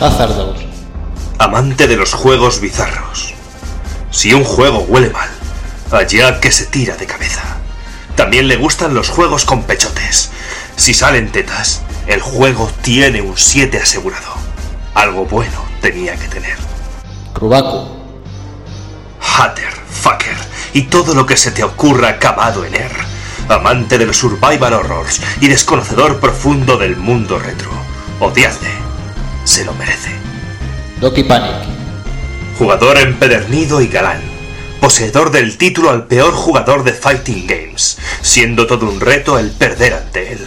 Hazardos. Amante de los juegos bizarros. Si un juego huele mal, allá que se tira de cabeza. También le gustan los juegos con pechotes. Si salen tetas, el juego tiene un 7 asegurado. Algo bueno tenía que tener. Rubaku. Hatter, fucker y todo lo que se te ocurra acabado en er. Amante de los survival horrors y desconocedor profundo del mundo retro. Odiadle. Se lo merece. Doki Panic. Jugador empedernido y galán. Poseedor del título al peor jugador de Fighting Games, siendo todo un reto el perder ante él.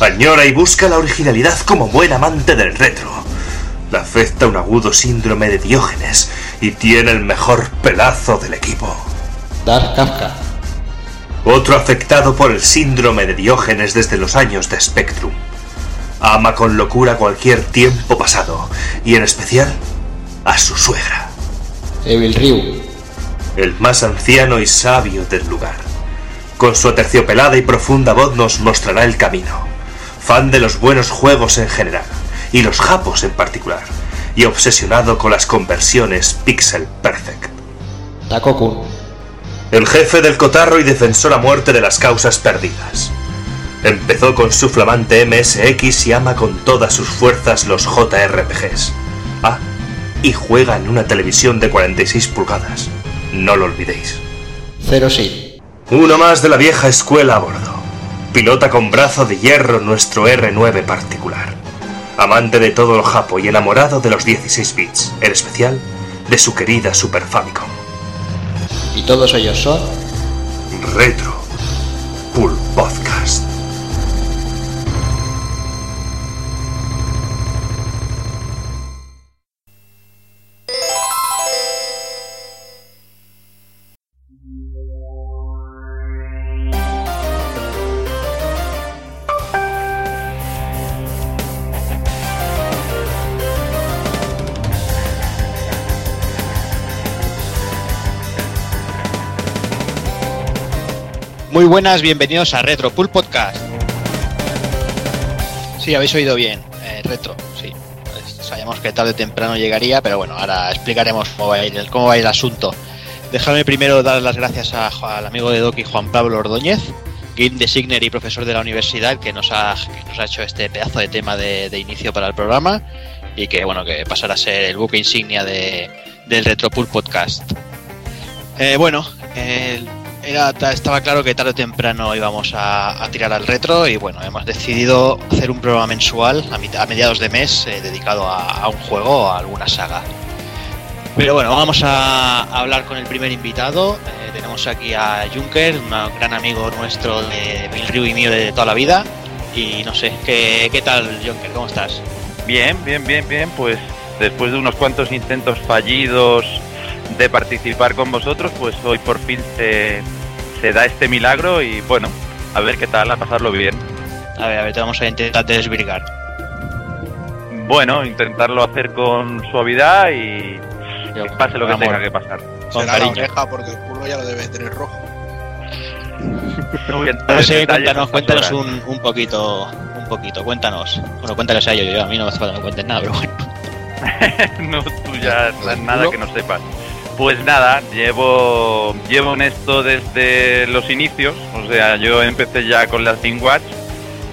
Añora y busca la originalidad como buen amante del retro. Le afecta un agudo síndrome de Diógenes y tiene el mejor pelazo del equipo. Dark Kafka. Otro afectado por el síndrome de Diógenes desde los años de Spectrum. Ama con locura cualquier tiempo pasado, y en especial a su suegra, Evil Ryu. el más anciano y sabio del lugar. Con su aterciopelada y profunda voz nos mostrará el camino. Fan de los buenos juegos en general, y los japos en particular, y obsesionado con las conversiones pixel perfect. Takokun. El jefe del cotarro y defensor a muerte de las causas perdidas. Empezó con su flamante MSX y ama con todas sus fuerzas los JRPGs. Ah, y juega en una televisión de 46 pulgadas. No lo olvidéis. Zero Seed. Uno más de la vieja escuela a bordo. Pilota con brazo de hierro nuestro R9 particular. Amante de todo lo japo y enamorado de los 16 bits, en especial de su querida Super Famicom. Y todos ellos son Retro buenas, bienvenidos a Retro Pool Podcast. Sí, habéis oído bien, eh, Retro, sí. Pues sabíamos que tarde o temprano llegaría, pero bueno, ahora explicaremos cómo va el, asunto. Dejadme primero dar las gracias a- al amigo de Doki Juan Pablo Ordóñez, game designer y profesor de la universidad, que nos ha, hecho este pedazo de tema de, inicio para el programa y que bueno, que pasará a ser el buque insignia de, del Retro Pool Podcast. Eh, bueno, el- era, ta- estaba claro que tarde o temprano íbamos a, tirar al retro y bueno, hemos decidido hacer un programa mensual a, mediados de mes eh, dedicado a, un juego o a alguna saga. Pero bueno, vamos a, hablar con el primer invitado. Eh, tenemos aquí a Junker, un gran amigo nuestro de Bill Ryu y mío de toda la vida. Y no sé, ¿qué, qué tal Junker? ¿Cómo estás? Bien, bien, bien, bien. Pues después de unos cuantos intentos fallidos de participar con vosotros, pues hoy por fin se, se da este milagro y bueno, a ver qué tal, a pasarlo bien. A ver, a ver, te vamos a intentar desvirgar. Bueno, intentarlo hacer con suavidad y Yo, que pase lo que amor, tenga que pasar. con Será la oreja porque el culo ya lo debe tener rojo. No No sé, cuéntanos, cuéntanos un, un poquito, un poquito, cuéntanos. Bueno, cuéntanos a ellos, yo, a mí no me hace falta que me cuentes nada, pero bueno. no, tú ya ¿El nada que no sepas. Pues nada, llevo, llevo en esto desde los inicios, o sea, yo empecé ya con las Watch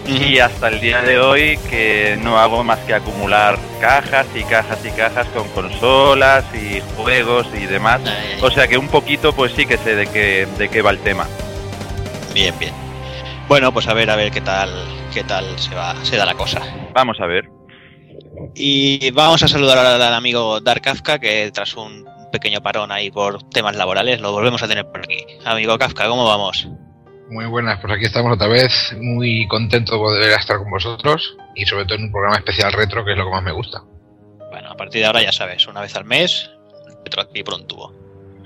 y hasta el día de hoy que no hago más que acumular cajas y cajas y cajas con consolas y juegos y demás. O sea que un poquito pues sí que sé de qué, de qué va el tema. bien, bien. Bueno, pues a ver, a ver qué tal, qué tal se va, se da la cosa. Vamos a ver. Y vamos a saludar al, al amigo Dark Kafka, que tras un pequeño parón ahí por temas laborales, lo volvemos a tener por aquí. Amigo Kafka, ¿cómo vamos? Muy buenas, pues aquí estamos otra vez, muy contento de poder estar con vosotros y sobre todo en un programa especial retro, que es lo que más me gusta. Bueno, a partir de ahora ya sabes, una vez al mes, Petro aquí por un tubo.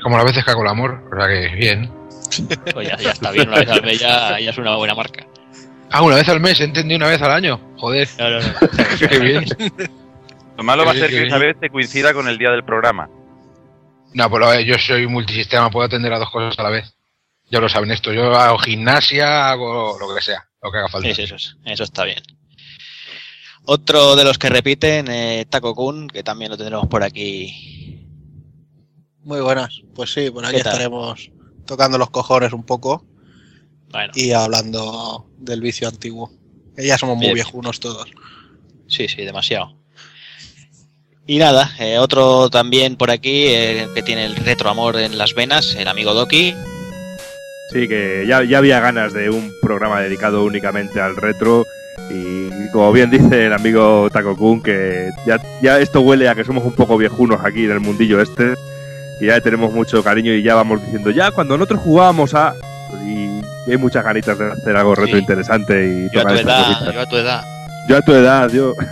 Como las veces que hago el amor, o sea que bien. Pues ya, ya está bien, una vez al mes ya, ya es una buena marca. Ah, una vez al mes, entendí una vez al año. Joder, No, no, no. qué bien. Lo malo va a ser que esa vez te coincida con el día del programa. No, pero yo soy multisistema, puedo atender a dos cosas a la vez. Ya lo saben esto, yo hago gimnasia, hago lo que sea, lo que haga falta. Sí, sí, eso, es- eso está bien. Otro de los que repiten, eh, Taco Kun, que también lo tendremos por aquí. Muy buenas. Pues sí, por aquí estaremos tocando los cojones un poco Bueno, y hablando del vicio antiguo. Que ya somos muy Bien. viejunos todos. sí, sí, demasiado. Y nada, eh, otro también por aquí eh, que tiene el retro amor en las venas, el amigo Doki. Sí, que ya, ya había ganas de un programa dedicado únicamente al retro. Y como bien dice el amigo Taco Kun, que ya, ya esto huele a que somos un poco viejunos aquí en el mundillo este. Y ya tenemos mucho cariño y ya vamos diciendo, ya cuando nosotros jugábamos a. Y hay muchas ganitas de hacer algo retro Sí. interesante y Yo a tu edad, yo a tu edad. Yo a tu edad, yo.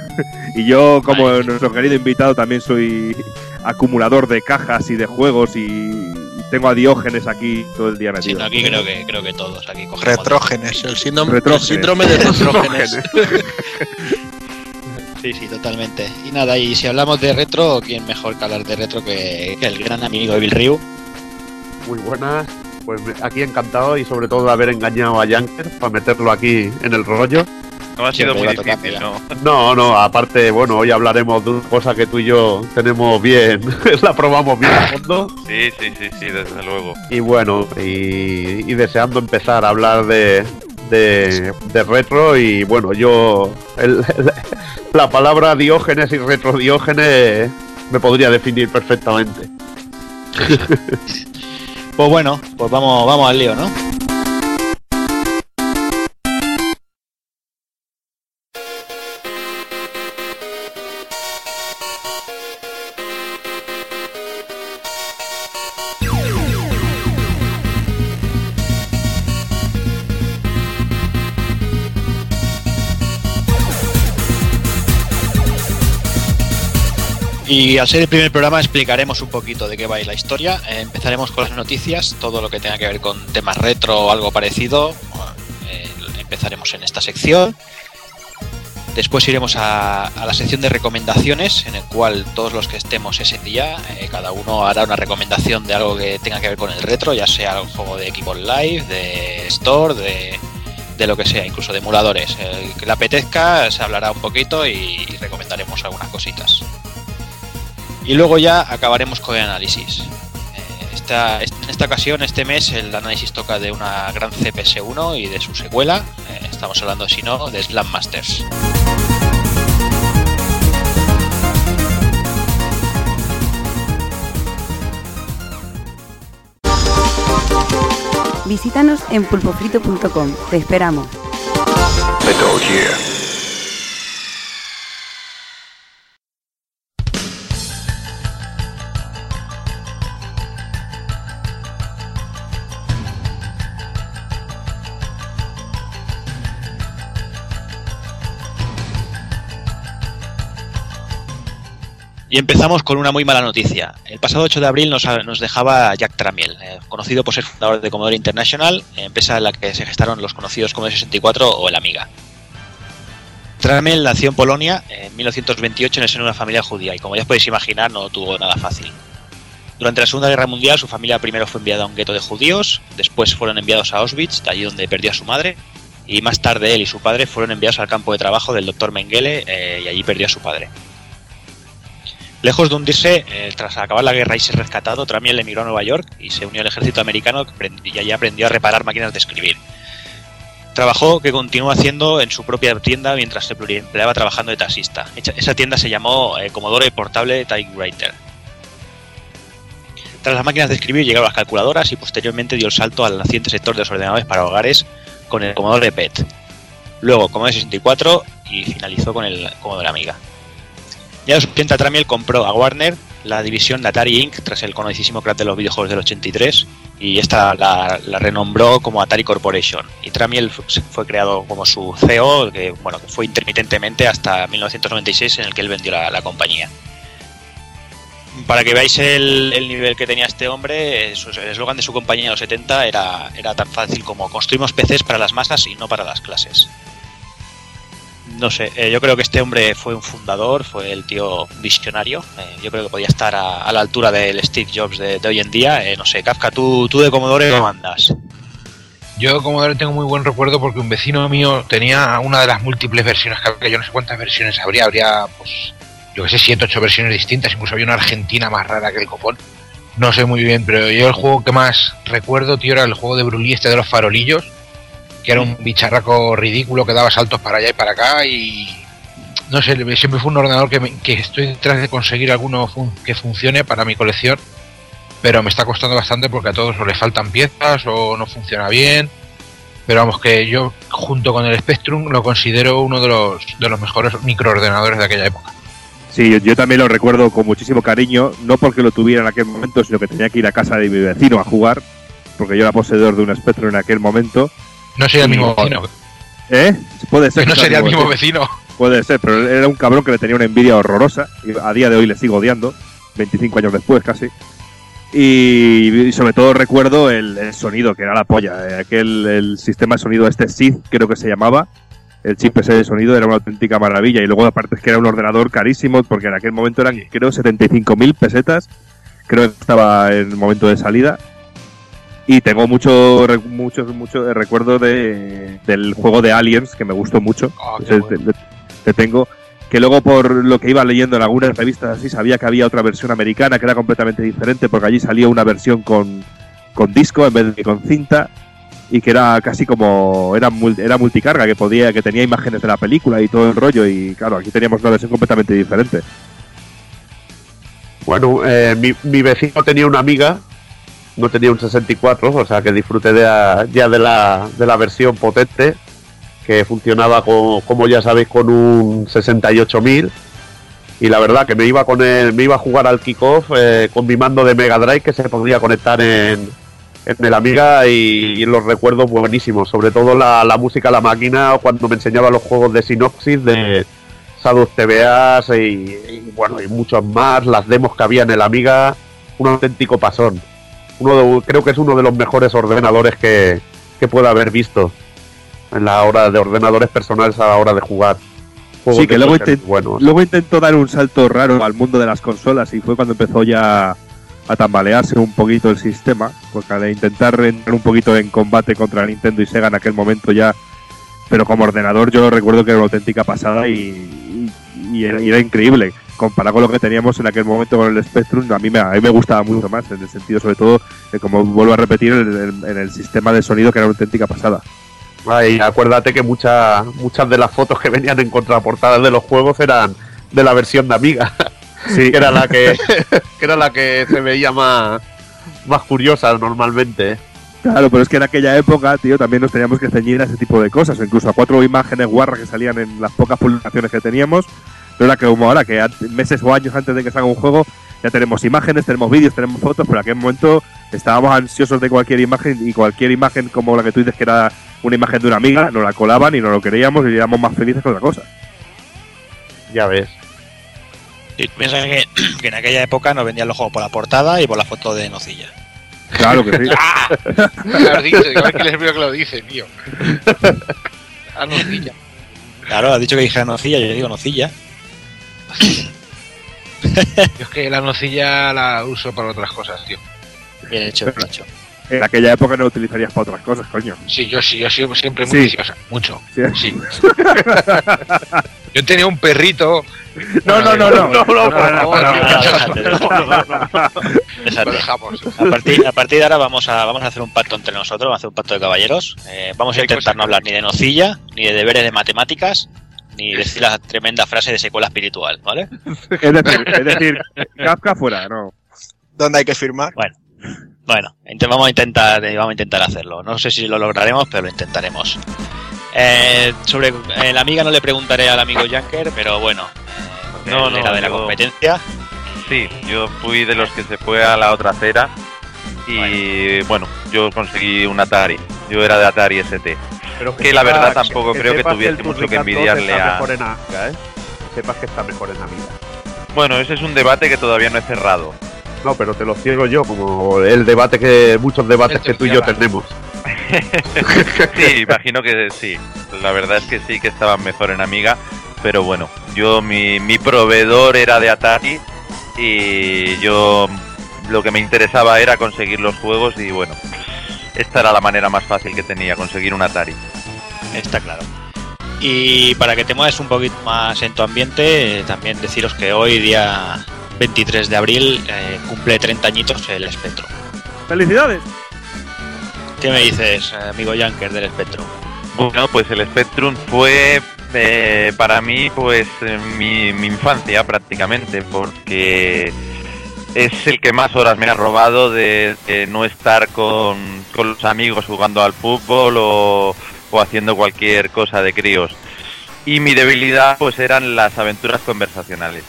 y yo, como Ay. nuestro querido invitado, también soy acumulador de cajas y de juegos y, tengo a Diógenes aquí todo el día Sí, metido. no, aquí creo que creo que todos aquí. Retrógenes, el síndrome, el Retrógenes. síndrome de retrógenes. Sí, sí, totalmente. Y nada, y si hablamos de retro, ¿quién mejor que hablar de retro que, que el gran amigo Evil Ryu? Muy buenas. Pues aquí encantado y sobre todo de haber engañado a Yanker para meterlo aquí en el rollo. No ha sido muy difícil. ¿no? No, no, aparte, bueno, hoy hablaremos de una cosa que tú y yo tenemos bien, la probamos bien a fondo. Sí, sí, sí, sí, desde luego. Y bueno, y, y deseando empezar a hablar de, de, de retro y bueno, yo el- el- la palabra diógenes y retrodiógenes me podría definir perfectamente. Pues bueno, pues vamos, vamos al lío, ¿no? Y al ser el primer programa explicaremos un poquito de qué va a la historia. Eh, empezaremos con las noticias, todo lo que tenga que ver con temas retro o algo parecido. eh, empezaremos en esta sección. Después iremos a, la sección de recomendaciones, en el cual todos los que estemos ese día, eh, cada uno hará una recomendación de algo que tenga que ver con el retro, ya sea un juego de Xbox Live, de Store, de, de lo que sea, incluso de emuladores. El que le apetezca se hablará un poquito y recomendaremos algunas cositas. Y luego ya acabaremos con el análisis. Eh, esta, en esta ocasión, este mes, el análisis toca de una gran CPS1 y de su secuela. Eh, estamos hablando, si no, de Slam Masters. Visítanos en pulpofrito.com. Te esperamos. Y empezamos con una muy mala noticia. El pasado 8 de abril nos, dejaba Jack Tramiel, eh, conocido por ser fundador de Commodore International, empresa en la que se gestaron los conocidos Commodore 64 o el Amiga. Tramiel nació en Polonia en 1928 en el seno de una familia judía y como ya podéis imaginar no tuvo nada fácil. Durante la Segunda Guerra Mundial su familia primero fue enviada a un gueto de judíos, después fueron enviados a Auschwitz, allí donde perdió a su madre, y más tarde él y su padre fueron enviados al campo de trabajo del Dr. Mengele eh, y allí perdió a su padre. Lejos de hundirse, eh, tras acabar la guerra y ser rescatado, Tramiel emigró a Nueva York y se unió al ejército americano y allí aprendió a reparar máquinas de escribir. Trabajó que continuó haciendo en su propia tienda mientras se pluriempleaba trabajando de taxista. Esa tienda se llamó eh, Commodore Portable Typewriter. Tras las máquinas de escribir llegaron las calculadoras y posteriormente dio el salto al naciente sector de los ordenadores para hogares con el Commodore PET. Luego Commodore 64 y finalizó con el Commodore Amiga. En los 80 Tramiel compró a Warner la división de Atari Inc. tras el conocidísimo crack de los videojuegos del 83 y esta la, renombró como Atari Corporation. Y Tramiel fu- fue creado como su CEO, que, bueno, que fue intermitentemente hasta 1996 en el que él vendió la, compañía. Para que veáis el, el nivel que tenía este hombre, el eslogan de su compañía en los 70 era, era tan fácil como construimos PCs para las masas y no para las clases. No sé, eh, yo creo que este hombre fue un fundador, fue el tío visionario. eh, yo creo que podía estar a, a la altura del Steve Jobs de, de hoy en día. eh, no sé, Kafka, tú, tú de Commodore, ¿cómo andas? Yo como tengo muy buen recuerdo porque un vecino mío tenía una de las múltiples versiones que yo no sé cuántas versiones habría, habría pues yo que sé, 7, 8 versiones distintas, incluso había una argentina más rara que el copón. No sé muy bien, pero yo el juego que más recuerdo, tío, era el juego de Brulí este de los farolillos, que era un bicharraco ridículo que daba saltos para allá y para acá y no sé, siempre fue un ordenador que, me- que estoy detrás de conseguir alguno fun- que funcione para mi colección, pero me está costando bastante porque a todos o le faltan piezas o no funciona bien. Pero vamos, que yo junto con el Spectrum lo considero uno de los, de los mejores microordenadores de aquella época. Sí, yo, yo también lo recuerdo con muchísimo cariño, no porque lo tuviera en aquel momento, sino que tenía que ir a casa de mi vecino a jugar, porque yo era poseedor de un Spectrum en aquel momento. No sería el mismo vecino. ¿Eh? Puede ser. Que no sería el mismo vecino. Puede ser, pero era un cabrón que le tenía una envidia horrorosa. Y a día de hoy le sigo odiando, 25 años después casi. Y, y sobre todo recuerdo el, el sonido, que era la polla. eh, Aquel el sistema de sonido este SID, creo que se llamaba. El chip ese de sonido era una auténtica maravilla. Y luego, aparte, es que era un ordenador carísimo, porque en aquel momento eran, creo, 75.000 pesetas. Creo que estaba en el momento de salida. Y tengo mucho, re- mucho, mucho recuerdo de, del juego de Aliens, que me gustó mucho. Bueno. le- le tengo. Que luego, por lo que iba leyendo en algunas revistas así, sabía que había otra versión americana que era completamente diferente, porque allí salía una versión con, con disco en vez de con cinta y que era casi como era era multicarga que podía que tenía imágenes de la película y todo el rollo y claro aquí teníamos una versión completamente diferente Bueno, eh, mi, mi vecino tenía una amiga, no tenía un 64, o sea que disfruté de ya de la, de la versión potente, que funcionaba con, como ya sabéis con un 68000. Y la verdad que me iba con el, me iba a jugar al kickoff eh, con mi mando de Mega Drive que se podía conectar en, en el Amiga y, los recuerdos buenísimos, sobre todo la, la música la máquina cuando me enseñaba los juegos de Synopsis de Shadow TVAs y, y, bueno y muchos más, las demos que había en el Amiga, un auténtico pasón. Uno de- creo que es uno de los mejores ordenadores que, que pueda haber visto en la hora de ordenadores personales a la hora de jugar. Juegos Sí, que luego, esos intent- buenos. luego intentó dar un salto raro al mundo de las consolas y fue cuando empezó ya a tambalearse un poquito el sistema, porque al intentar entrar un poquito en combate contra Nintendo y Sega en aquel momento ya, pero como ordenador yo recuerdo que era una auténtica pasada y, y- y era, y era increíble. Comparado con lo que teníamos en aquel momento con el Spectrum, a mí me, a mí me gustaba mucho más, en el sentido sobre todo, que como vuelvo a repetir, en el, en el sistema de sonido que era una auténtica pasada. Ay, acuérdate que muchas muchas de las fotos que venían en contraportadas de los juegos eran de la versión de Amiga, Sí, que era la que, que era la que se veía más más curiosa normalmente. Claro, pero es que en aquella época, tío, también nos teníamos que ceñir a ese tipo de cosas, incluso a cuatro imágenes guarras que salían en las pocas publicaciones que teníamos. No era que como ahora, que meses o años antes de que salga un juego, ya tenemos imágenes, tenemos vídeos, tenemos fotos, pero en aquel momento estábamos ansiosos de cualquier imagen y cualquier imagen como la que tú dices que era una imagen de una amiga, nos la colaban y nos lo queríamos y éramos más felices que otra cosa. Ya ves. Y piensa que, que en aquella época nos vendían los juegos por la portada y por la foto de nocilla. Claro que sí. Lo dice, a ver qué les veo que lo dice, tío. Ah, nocilla. Claro, has dicho que dije nocilla, yo digo nocilla. Yo es que la nocilla la uso para otras cosas, tío. Bien hecho, bien hecho. En aquella época no utilizarías para otras cosas, coño. Sí, yo sí, yo he sido siempre muy Sí. viciosa. Mucho. Sí. Sí. yo tenía un perrito. No, no, no, no. No, no. A partir, a partir de ahora vamos a, vamos a hacer un pacto entre nosotros, vamos a hacer un pacto de caballeros. Eh, vamos a intentar no hablar ni de nocilla, ni de deberes de matemáticas, ni decir la tremenda frase de secuela espiritual, ¿vale? Es decir, es decir, Kafka fuera, no. ¿Dónde hay que firmar? Bueno, int- vamos a intentar, eh, vamos a intentar hacerlo. No sé si lo lograremos, pero lo intentaremos. Eh, sobre eh, la amiga no le preguntaré al amigo Janker, pero bueno, eh, No, él no, era de la competencia. Sí, yo fui de los que se fue a la otra acera y bueno, yo conseguí un Atari. Yo era de Atari ST. Pero Que la verdad tampoco creo que tuviese mucho que Turrican 2 envidiarle está a- mejor en Amiga, ¿eh? Que sepas que está mejor en Amiga. Bueno, ese es un debate que todavía no he cerrado. No, pero te lo ciego yo, como el debate que muchos debates Él te que tú y yo tenemos. Sí, imagino que sí. La verdad es que sí que estaban mejor en Amiga, pero bueno, yo mi, mi proveedor era de Atari y yo lo que me interesaba era conseguir los juegos y bueno, esta era la manera más fácil que tenía, conseguir un Atari. Está claro. Y para que te mueves un poquito más en tu ambiente, eh, también deciros que hoy, día 23 de abril, eh, cumple 30 añitos el Spectrum. ¡Felicidades! ¿Qué me dices, amigo Yanker del Spectrum? Bueno, pues el Spectrum fue eh, para mí pues mi, mi infancia prácticamente, porque es el que más horas me ha robado de, de no estar con, con los amigos jugando al fútbol o, o haciendo cualquier cosa de críos. Y mi debilidad pues eran las aventuras conversacionales.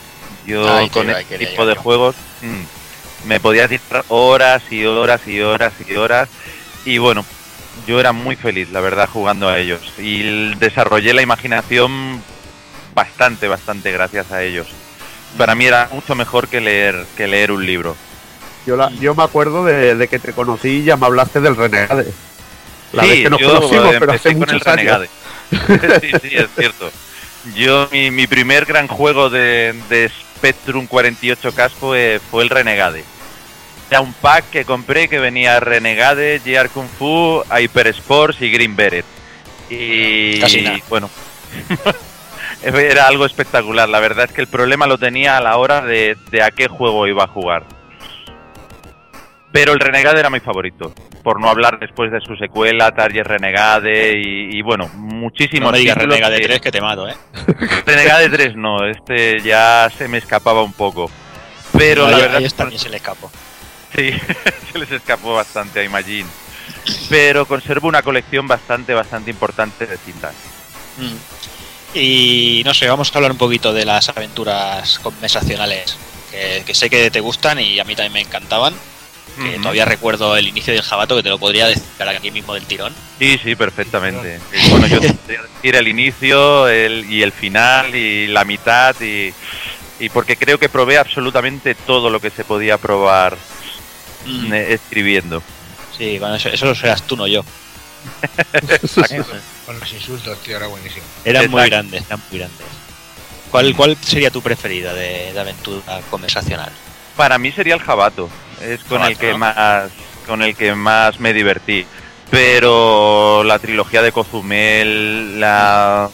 Yo Ay, con este tipo de juegos mm, me podía tirar horas y horas y horas y horas. Y bueno, yo era muy feliz, la verdad, jugando a ellos. Y desarrollé la imaginación bastante, bastante gracias a ellos. Para mí era mucho mejor que leer, que leer un libro. Yo, la- yo me acuerdo de, de que te conocí y ya me hablaste del Renegade. La sí, vez que nos yo conocimos, pero empecé hace con el muchos años. Renegade. sí, sí, es cierto. Yo, mi, mi primer gran juego de, de Spectrum 48K fue, fue el Renegade. Era un pack que compré que venía Renegade, GR Kung Fu, Hyper Sports y Green Beret. Y Casi nada. bueno, era algo espectacular. La verdad es que el problema lo tenía a la hora de, de a qué juego iba a jugar. Pero el Renegade era mi favorito. Por no hablar después de su secuela, Target Renegade y, y, bueno, muchísimos No me digas Renegade que- 3 que te mato, ¿eh? Renegade 3 no, este ya se me escapaba un poco. Pero la verdad es que también se le escapó. Sí, se les escapó bastante a Imagine. Pero conservo una colección bastante, bastante importante de cintas. Mm. Y no sé, vamos a hablar un poquito de las aventuras conversacionales que, que sé que te gustan y a mí también me encantaban. Que todavía recuerdo el inicio del jabato que te lo podría decir aquí mismo del tirón. Sí, sí, perfectamente. Y Bueno, yo te podría decir el inicio el, y el final y la mitad y, y porque creo que probé absolutamente todo lo que se podía probar Mm. eh, escribiendo. Sí, bueno, eso, eso lo serás tú, no yo. Con los insultos, tío, era buenísimo. Eran muy grandes, eran muy grandes. ¿Cuál, cuál sería tu preferida de, de aventura conversacional? Para mí sería el jabato. Es con Jabato, el que ¿no? más con el que más me divertí. Pero la trilogía de Cozumel, la,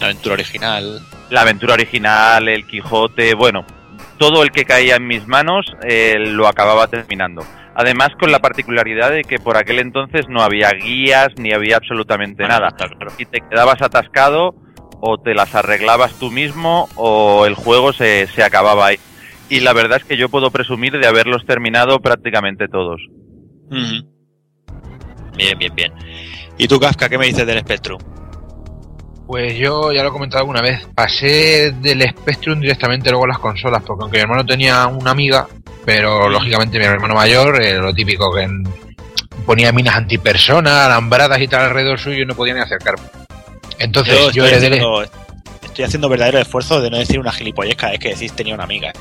La aventura original. la aventura original, el Quijote, bueno, todo el que caía en mis manos eh, lo acababa terminando. Además con la particularidad de que por aquel entonces no había guías ni había absolutamente Bueno, nada. claro. Y te quedabas atascado o te las arreglabas tú mismo o el juego se, se acababa ahí. Y la verdad es que yo puedo presumir de haberlos terminado prácticamente todos. Bien, bien, bien. ¿Y tú, Kafka, qué me dices del Spectrum? Pues yo ya lo he comentado alguna vez, pasé del Spectrum directamente luego a las consolas, porque aunque mi hermano tenía una amiga, pero lógicamente mi hermano mayor, eh, lo típico que en- ponía minas antipersona, alambradas y tal alrededor suyo y no podía ni acercarme. Entonces yo, estoy, heredé el- haciendo, estoy haciendo verdadero esfuerzo de no decir una gilipollez cada vez que decís tenía una amiga.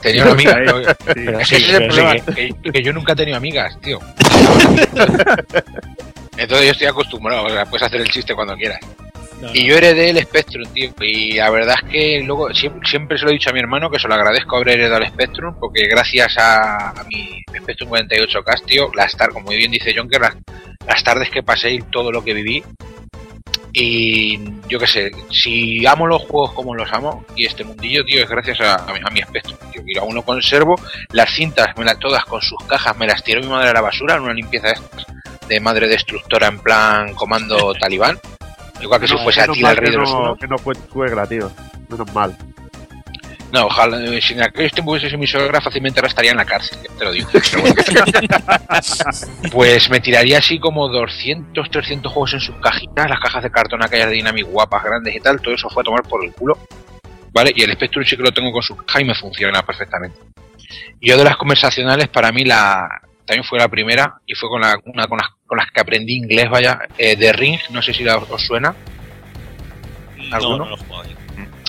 tenía una amiga, pero- sí. pero es Sí, que ese es el pero problema, sí que, que yo nunca he tenido amigas, tío. Entonces yo estoy acostumbrado, o sea, puedes hacer el chiste cuando quieras. Y yo heredé el Spectrum, tío. Y la verdad es que luego siempre, siempre se lo he dicho a mi hermano que se lo agradezco haber heredado el Spectrum, porque gracias a, a mi Spectrum 48K, tío, las tardes, como bien dice John, que las, las tardes que pasé y todo lo que viví. Y yo qué sé, si amo los juegos como los amo, y este mundillo, tío, es gracias a, a mi, a mi Spectrum, tío. Y aún lo conservo. Las cintas, me las, todas con sus cajas, me las tiró mi madre a la basura en una limpieza de madre destructora en plan comando talibán. Igual que si No, fuese Atila el rey que de los no, que no fue suegra, tío. Menos mal. No, ojalá, eh, si en aquellos tiempos hubiese sido mi suegra, fácilmente ahora estaría en la cárcel, te lo digo. Pues me tiraría así como 200, 300 juegos en sus cajitas, las cajas de cartón aquellas de Dynamic guapas, grandes y tal, todo eso fue a tomar por el culo. ¿Vale? Y el Spectrum sí que lo tengo con su caja y me funciona perfectamente. Y yo de las conversacionales, para mí la también fue la primera y fue con, la, una con, las, con las que aprendí inglés, vaya, eh, de Ring, no sé si la- os suena. No, ¿Alguno? no lo juego yo.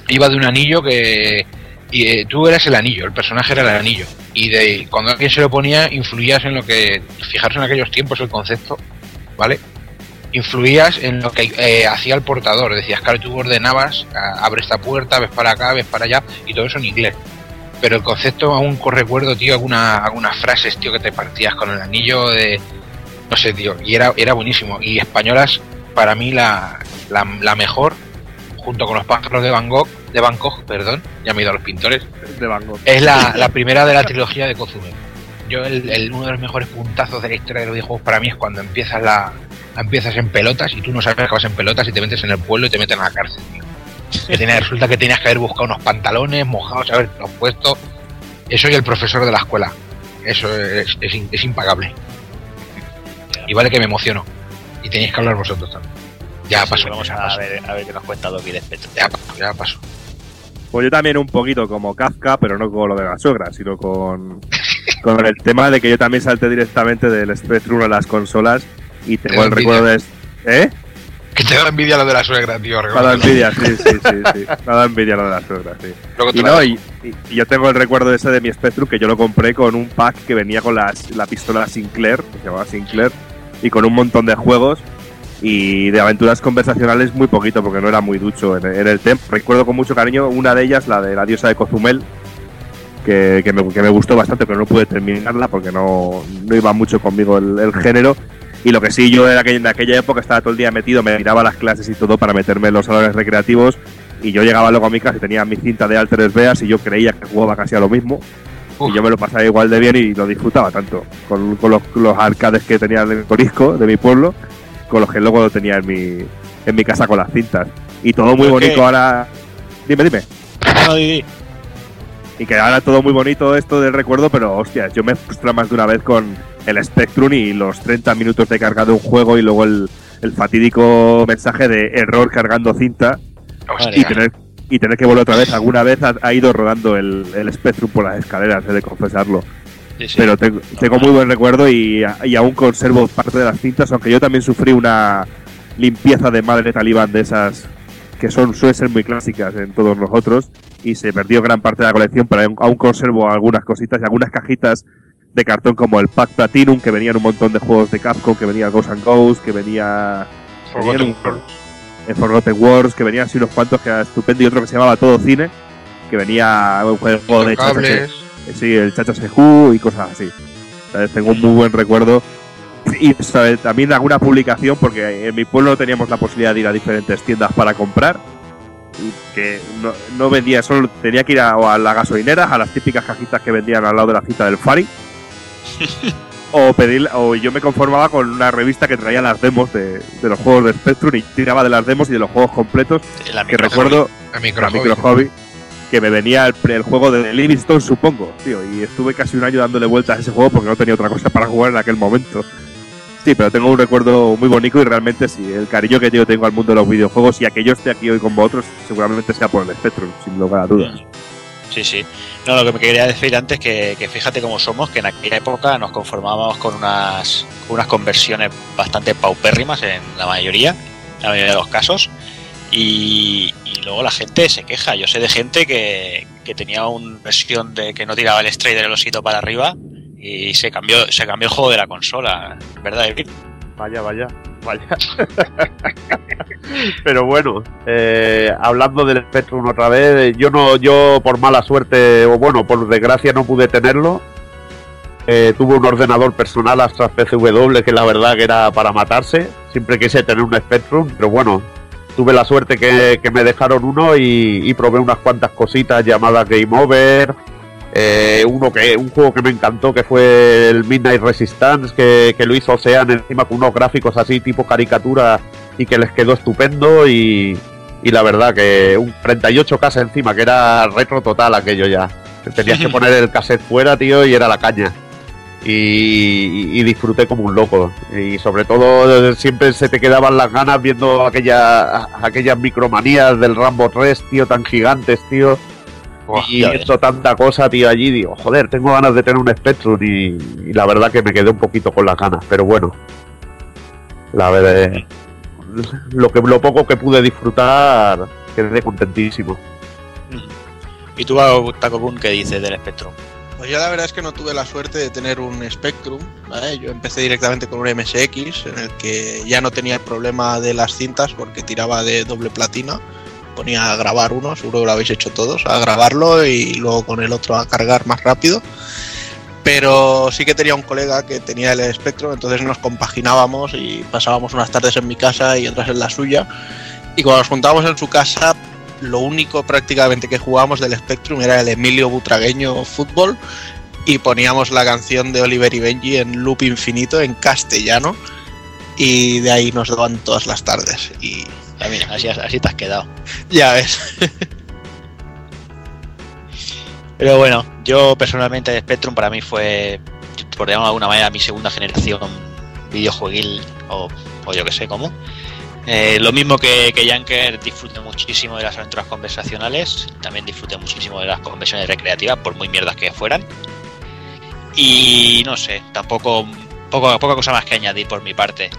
iba de un anillo que y eh, tú eras el anillo, el personaje era el anillo y de cuando alguien se lo ponía influías en lo que fijarse en aquellos tiempos el concepto, ¿vale? Influías en lo que eh, hacía el portador, decías, claro, tú ordenabas, abre esta puerta, ves para acá, ves para allá y todo eso en inglés. Pero el concepto aún recuerdo, tío, alguna, algunas frases, tío, que te partías con el anillo de No sé, tío, y era, era buenísimo. Y españolas, para mí, la, la, la mejor, junto con los pájaros de Van Gogh, de Bangkok, perdón, ya me he ido a los pintores, De Van Gogh. es la, la primera de la trilogía de Kozume. Yo, el, el- uno de los mejores puntazos de la historia de los videojuegos para mí es cuando empiezas la empiezas en pelotas y tú no sabes que vas en pelotas y te metes en el pueblo y te meten a la cárcel, tío. Que tenía- resulta que tenías que haber buscado unos pantalones mojados, haber los puesto. Eso y el profesor de la escuela. Eso es, es, impagable. Y vale que me emociono. Y tenéis que hablar vosotros también. Ya Sí, pasó. Vamos ya a ver, a ver qué nos cuenta Doki de ya pasó, ya pasó. Pues yo también un poquito como Kafka, pero no con lo de la suegra, sino con, con el tema de que yo también salté directamente del Spectrum a las consolas y tengo el recuerdo de... ¿Eh? Que te da envidia lo de la suegra, tío. Me reconócelo. envidia, sí, sí, sí, sí. Me dado envidia lo de la suegra, sí. Y la- no, y, y- y yo tengo el recuerdo ese de mi Spectrum que yo lo compré con un pack que venía con las, la pistola Sinclair, que se llamaba Sinclair, y con un montón de juegos y de aventuras conversacionales muy poquito porque no era muy ducho en, en el tema. Recuerdo con mucho cariño una de ellas, la de la diosa de Cozumel, que, que me, que me gustó bastante, pero no pude terminarla porque no, no iba mucho conmigo el, el género. Y lo que sí, yo era que en aquella época estaba todo el día metido, me miraba las clases y todo para meterme en los salones recreativos. Y yo llegaba luego a mi casa y tenía mi cinta de Altered Beas y yo creía que jugaba casi a lo mismo. Uf. Y yo me lo pasaba igual de bien y lo disfrutaba tanto. Con, con los, los arcades que tenía en Corisco de mi pueblo, con los que luego lo tenía en mi, en mi casa con las cintas. Y todo muy ¿Pero bonito ahora. Dime, dime. No. Y que ahora todo muy bonito esto del recuerdo, pero hostias, yo me frustra más de una vez con el Spectrum y los 30 minutos de carga de un juego y luego el, el fatídico mensaje de error cargando cinta y Hostia. tener, y tener que volver otra vez. Alguna vez ha, ha ido rodando el, el Spectrum por las escaleras, he de confesarlo. Sí, sí. Pero tengo, tengo muy buen recuerdo y, y aún conservo parte de las cintas, aunque yo también sufrí una limpieza de madre talibán de esas que son suelen ser muy clásicas en todos nosotros y se perdió gran parte de la colección, pero aún, conservo algunas cositas y algunas cajitas de cartón como el Pack Platinum, que venían un montón de juegos de Capcom, que venía Ghost and Ghost, que venía Forgotten en Forgotten Wars, que venían así unos cuantos que era estupendo y otro que se llamaba Todo Cine, que venía un juego de Chacha Sí, el Chacha Seju y cosas así. Tengo un muy buen recuerdo. Y ¿sabes? también alguna publicación, porque en mi pueblo teníamos la posibilidad de ir a diferentes tiendas para comprar. Y que no, no vendía, solo tenía que ir a, o a la gasolinera, a las típicas cajitas que vendían al lado de la cita del Fari. o pedir, o yo me conformaba con una revista que traía las demos de, de los juegos de Spectrum y tiraba de las demos y de los juegos completos. La Que recuerdo, A micro la micro hobby que me venía el, pre- el juego de Livingstone, supongo, tío, y estuve casi un año dándole vueltas a ese juego porque no tenía otra cosa para jugar en aquel momento. Sí, pero tengo un recuerdo muy bonito y realmente sí, el cariño que yo tengo al mundo de los videojuegos y a que esté aquí hoy con vosotros seguramente sea por el Spectrum, sin lugar a dudas. Sí, sí. No, lo que me quería decir antes que, que fíjate cómo somos, que en aquella época nos conformábamos con unas, unas conversiones bastante paupérrimas en la mayoría, en la mayoría de los casos. Y, y luego la gente se queja. Yo sé de gente que, que tenía una versión de que no tiraba el Strider el osito para arriba y se cambió, se cambió el juego de la consola. ¿Verdad, David? Vaya, vaya, vaya. Pero bueno, eh, hablando del Spectrum otra vez, yo no, yo por mala suerte, o bueno, por desgracia no pude tenerlo. Eh, tuve un ordenador personal Astra PCW que la verdad que era para matarse. Siempre quise tener un Spectrum, pero bueno, tuve la suerte que, que me dejaron uno y, y probé unas cuantas cositas llamadas Game Over. Eh, uno que un juego que me encantó que fue el Midnight Resistance que, que lo hizo Ocean encima con unos gráficos así tipo caricatura y que les quedó estupendo y, y la verdad que un 38K encima que era retro total aquello ya. Tenías que poner el cassette fuera tío y era la caña. Y, y disfruté como un loco. Y sobre todo siempre se te quedaban las ganas viendo aquella, aquellas micromanías del Rambo 3 tío tan gigantes tío y viendo tanta cosa, tío, allí, digo, joder, tengo ganas de tener un Spectrum y, y la verdad que me quedé un poquito con las ganas, pero bueno, la verdad, lo, que, lo poco que pude disfrutar, quedé contentísimo. ¿Y tú, Taco Kun, qué dices del Spectrum? Pues yo la verdad es que no tuve la suerte de tener un Spectrum, ¿vale? Yo empecé directamente con un MSX en el que ya no tenía el problema de las cintas porque tiraba de doble platina. Ponía a grabar uno, seguro que lo habéis hecho todos, a grabarlo y luego con el otro a cargar más rápido. Pero sí que tenía un colega que tenía el Spectrum, entonces nos compaginábamos y pasábamos unas tardes en mi casa y otras en la suya. Y cuando nos juntábamos en su casa, lo único prácticamente que jugábamos del Spectrum era el Emilio Butragueño Fútbol y poníamos la canción de Oliver y Benji en loop infinito en castellano y de ahí nos daban todas las tardes. Y Así, así te has quedado. ya ves. Pero bueno, yo personalmente Spectrum para mí fue, por llamarlo de alguna manera, mi segunda generación videojueguil o, o yo que sé cómo. Eh, lo mismo que, que Yanker, disfruté muchísimo de las aventuras conversacionales, también disfruté muchísimo de las conversiones recreativas, por muy mierdas que fueran. Y no sé, tampoco poco, poca cosa más que añadir por mi parte.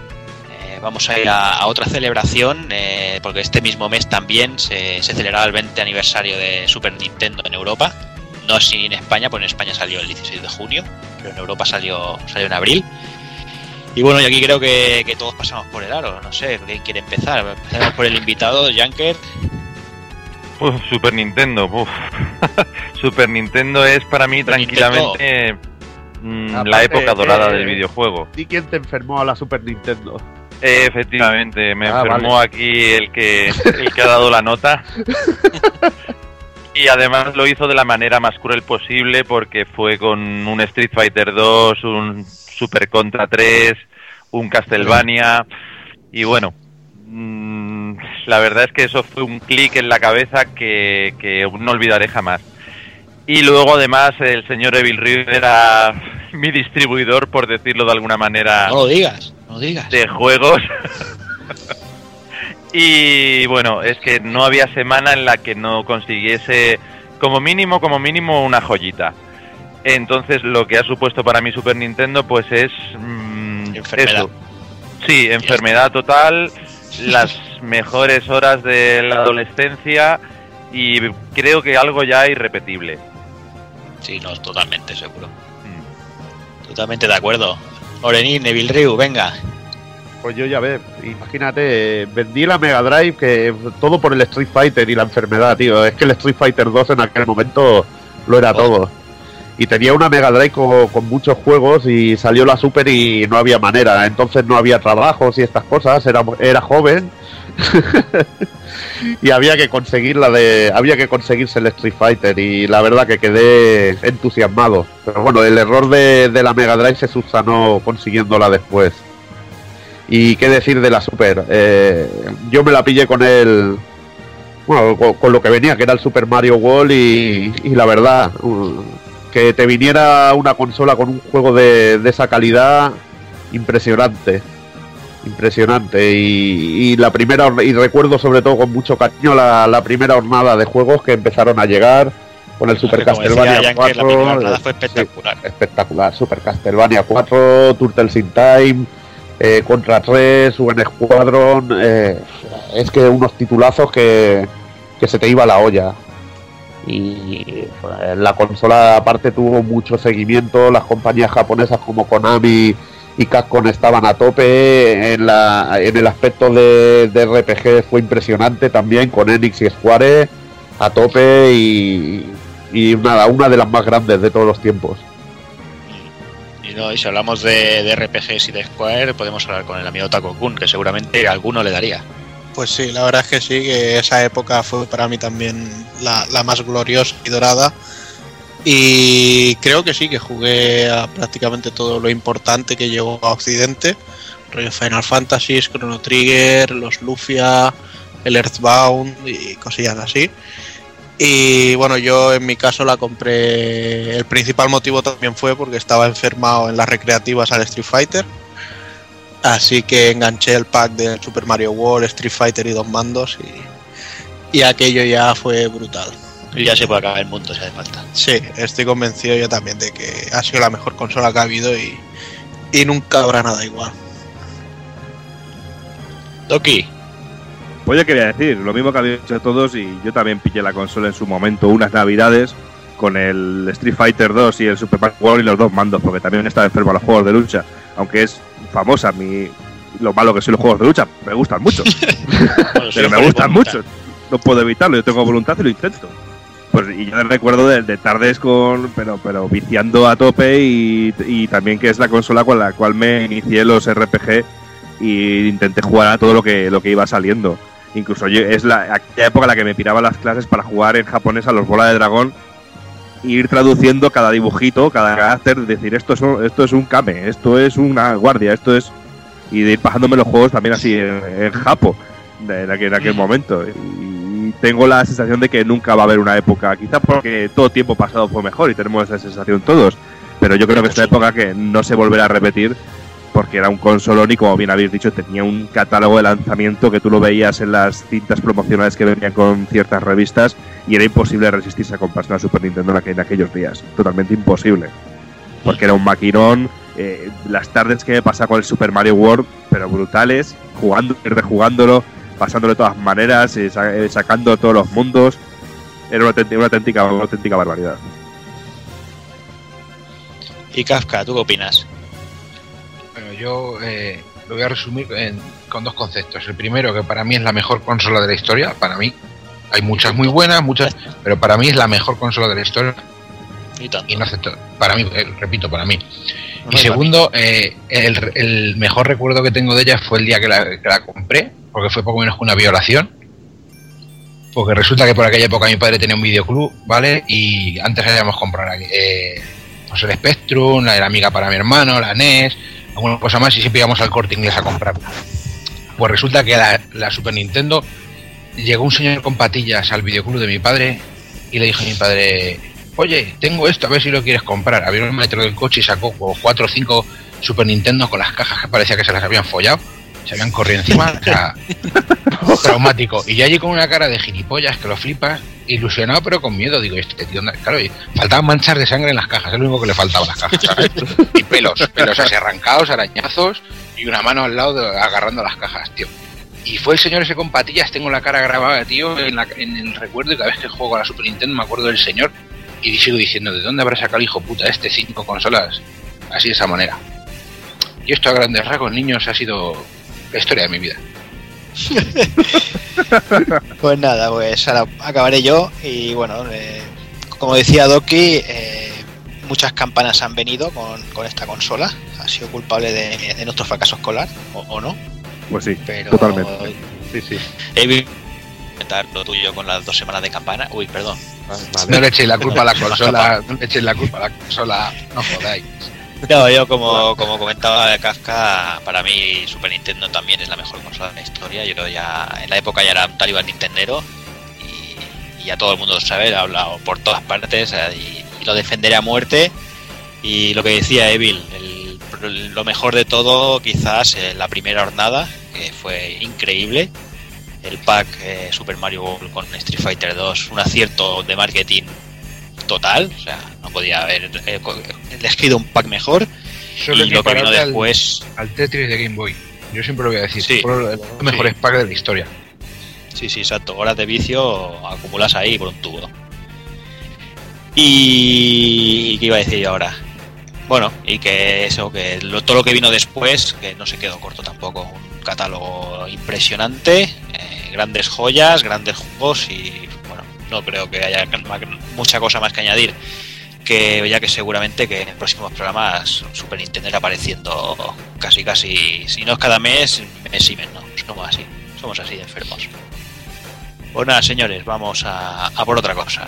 Vamos a ir a, a otra celebración, eh, porque este mismo mes también se, se celebraba el 20 aniversario de Super Nintendo en Europa. No así en España, pues en España salió el 16 de junio, pero en Europa salió, salió en abril. Y bueno, y aquí creo que, que todos pasamos por el aro, no sé, ¿quién quiere empezar? Empezamos por el invitado, Janker. Uf, Super Nintendo, uf. Super Nintendo es para mí Super tranquilamente mm, la época dorada eh, del videojuego. ¿Y quién te enfermó a la Super Nintendo? Efectivamente, me Ah, enfermó aquí el que, el que ha dado la nota. Y además lo hizo de la manera más cruel posible porque fue con un Street Fighter 2, un Super Contra 3, un Castlevania y bueno, mm, la verdad es que eso fue un clic en la cabeza que, que no olvidaré jamás. Y luego además el señor Evil Ryu era mi distribuidor, por decirlo de alguna manera No lo digas, no lo digas. de juegos. y bueno, es que no había semana en la que no consiguiese como mínimo, como mínimo una joyita. Entonces lo que ha supuesto para mí Super Nintendo pues es mm, Enfermedad. eso. Sí, enfermedad total, las mejores horas de la adolescencia y creo que algo ya irrepetible. Sí, no, totalmente seguro. Totalmente de acuerdo. Orenín, Neville Ryu, venga. Pues yo ya ves, imagínate, vendí la Mega Drive que todo por el Street Fighter y la enfermedad, tío. Es que el Street Fighter 2 en aquel momento lo era todo. Y tenía una Mega Drive con, con muchos juegos y salió la Super y no había manera. Entonces no había trabajos y estas cosas, era, era joven. y había que conseguir la de había que conseguirse el Street Fighter y la verdad que quedé entusiasmado. Pero bueno el error de, la Mega Drive se subsanó consiguiéndola después. Y qué decir de la Super Eh, yo me la pillé con el bueno con, lo que venía que era el Super Mario World y, la verdad uh, que te viniera una consola con un juego de esa calidad impresionante impresionante. Y, y la primera y recuerdo sobre todo con mucho cariño la, la primera jornada de juegos que empezaron a llegar con el Super Como decía Castlevania Yankee, la 4 primera jornada fue sí, espectacular. espectacular. Super Castlevania 4 Turtles in Time eh, Contra 3 UN Squadron eh, es que unos titulazos que, que se te iba la olla. Y eh, la consola aparte tuvo mucho seguimiento las compañías japonesas como Konami y Capcom estaban a tope en, la, en el aspecto de, de RPG fue impresionante también con Enix y Square a tope y, y nada, una de las más grandes de todos los tiempos. Y, no, y si hablamos de, de RPGs y de Square, podemos hablar con el amigo Taco Kun, que seguramente alguno le daría. Pues sí, la verdad es que sí, que esa época fue para mí también la, la más gloriosa y dorada. Y creo que sí, que jugué a prácticamente todo lo importante que llegó a Occidente. Final Fantasy, Chrono Trigger, los Lufia, el Earthbound y cosillas así. Y bueno, yo en mi caso la compré. El principal motivo también fue porque estaba enfermado en las recreativas al Street Fighter. Así que enganché el pack del Super Mario World, Street Fighter y dos mandos y, y aquello ya fue brutal. Y ya se puede acabar el mundo si hace falta. Sí, estoy convencido yo también de que ha sido la mejor consola que ha habido y, y nunca habrá nada igual. Doki, Pues yo quería decir, lo mismo que habéis dicho todos, y yo también pillé la consola en su momento, unas navidades, con el Street Fighter 2 y el Super Mario World y los dos mandos, porque también estaba enfermo a los juegos de lucha, aunque es famosa mi lo malo que son los juegos de lucha, me gustan mucho, bueno, pero me gustan voluntad. mucho, no puedo evitarlo, yo tengo voluntad y lo intento. Pues y yo recuerdo de, de tardes con. pero pero viciando a tope y, y también que es la consola con la cual me inicié los RPG y intenté jugar a todo lo que, lo que iba saliendo. Incluso yo, es la aquella época en la que me piraba las clases para jugar en japonés a los bola de dragón e ir traduciendo cada dibujito, cada carácter, decir esto es, un- esto es un kame, esto es una guardia, esto es. y de ir pasándome los juegos también así en, en japo de, en aquel, en aquel momento. Y tengo la sensación de que nunca va a haber una época, quizá porque todo tiempo pasado fue mejor y tenemos esa sensación todos, pero yo creo que es una época que no se volverá a repetir porque era un consolón y como bien habéis dicho tenía un catálogo de lanzamiento que tú lo veías en las cintas promocionales que venían con ciertas revistas y era imposible resistirse a comprarse una Super Nintendo en, aqu- en aquellos días, totalmente imposible, porque era un maquinón, eh, las tardes que me pasaba con el Super Mario World, pero brutales, jugando y rejugándolo, pasándolo de todas maneras, eh, sa- eh, sacando todos los mundos, era una, auténtica- una auténtica, una auténtica barbaridad. Y Kafka, ¿tú qué opinas? Bueno, yo eh, lo voy a resumir en- con dos conceptos. El primero, que para mí es la mejor consola de la historia, para mí. Hay muchas muy buenas, muchas, pero para mí es la mejor consola de la historia Y tanto. y no acepto. Para mí, eh, repito, para mí. No, Y segundo, eh, el, el mejor recuerdo que tengo de ella fue el día que la, que la compré, porque fue poco menos que una violación. Porque resulta que por aquella época mi padre tenía un videoclub, ¿vale? Y antes habíamos comprado eh, pues el Spectrum, la la amiga para mi hermano, la NES, alguna cosa más, y siempre íbamos al corte inglés a comprar. Pues resulta que la, Super Nintendo llegó un señor con patillas al videoclub de mi padre y le dijo a mi padre, oye, tengo esto, a ver si lo quieres comprar. Abrió el metro del coche y sacó cuatro o cinco Super Nintendo con las cajas que parecía que se las habían follado. Se habían corrido encima, o sea, traumático. Y yo allí con una cara de gilipollas que lo flipas, ilusionado pero con miedo. Digo, este tío, claro, y faltaban manchas de sangre en las cajas, es lo único que le faltaba a las cajas, ¿sabes? Y pelos, pelos así arrancados, arañazos y una mano al lado de- agarrando las cajas, tío. Y fue el señor ese con patillas, tengo la cara grabada, tío, en, la- en el recuerdo y cada vez que juego a la Super Nintendo me acuerdo del señor y sigo diciendo, ¿de dónde habrá sacado el hijo puta este cinco consolas así de esa manera? Y esto a grandes rasgos, niños, ha sido la historia de mi vida. Pues nada, pues ahora acabaré yo y bueno, eh, como decía Doki, eh, muchas campanas han venido con, con esta consola, ha sido culpable de, de nuestro fracaso escolar, o, o no, Pues sí, pero totalmente. Sí, sí. Comentar lo tuyo con las dos semanas de campana. Uy, perdón. No le echéis la culpa a la consola, no le echéis la culpa a la consola, no jodáis. Yo como, como comentaba Kafka, para mí Super Nintendo también es la mejor consola de la historia. Yo ya en la época ya era un talibán nintendero y, y ya todo el mundo lo sabe, ha hablado por todas partes y, lo defenderé a muerte. Y lo que decía Evil, el- lo mejor de todo quizás la primera jornada, que fue increíble. El pack eh, Super Mario World con Street Fighter 2, un acierto de marketing total, o sea, no podía haber eh, elegido un pack mejor. Solo y lo que vino equiparable al- después, Al, Tetris de Game Boy. Yo siempre lo voy a decir. Sí. De los mejores packs de la historia. sí, sí, exacto, horas de vicio acumulas ahí por un tubo. Y ¿qué iba a decir yo ahora? Bueno, y que eso, que lo- todo lo que vino después, que no se quedó corto tampoco, un catálogo impresionante, eh, grandes joyas, grandes juegos y bueno, no creo que haya mucha cosa más que añadir. Que ya que seguramente que en próximos programas Super Nintendo irá apareciendo casi casi, si no es cada mes, mes y mes no, somos así, somos así de enfermos. Pues nada, señores, vamos a por otra cosa.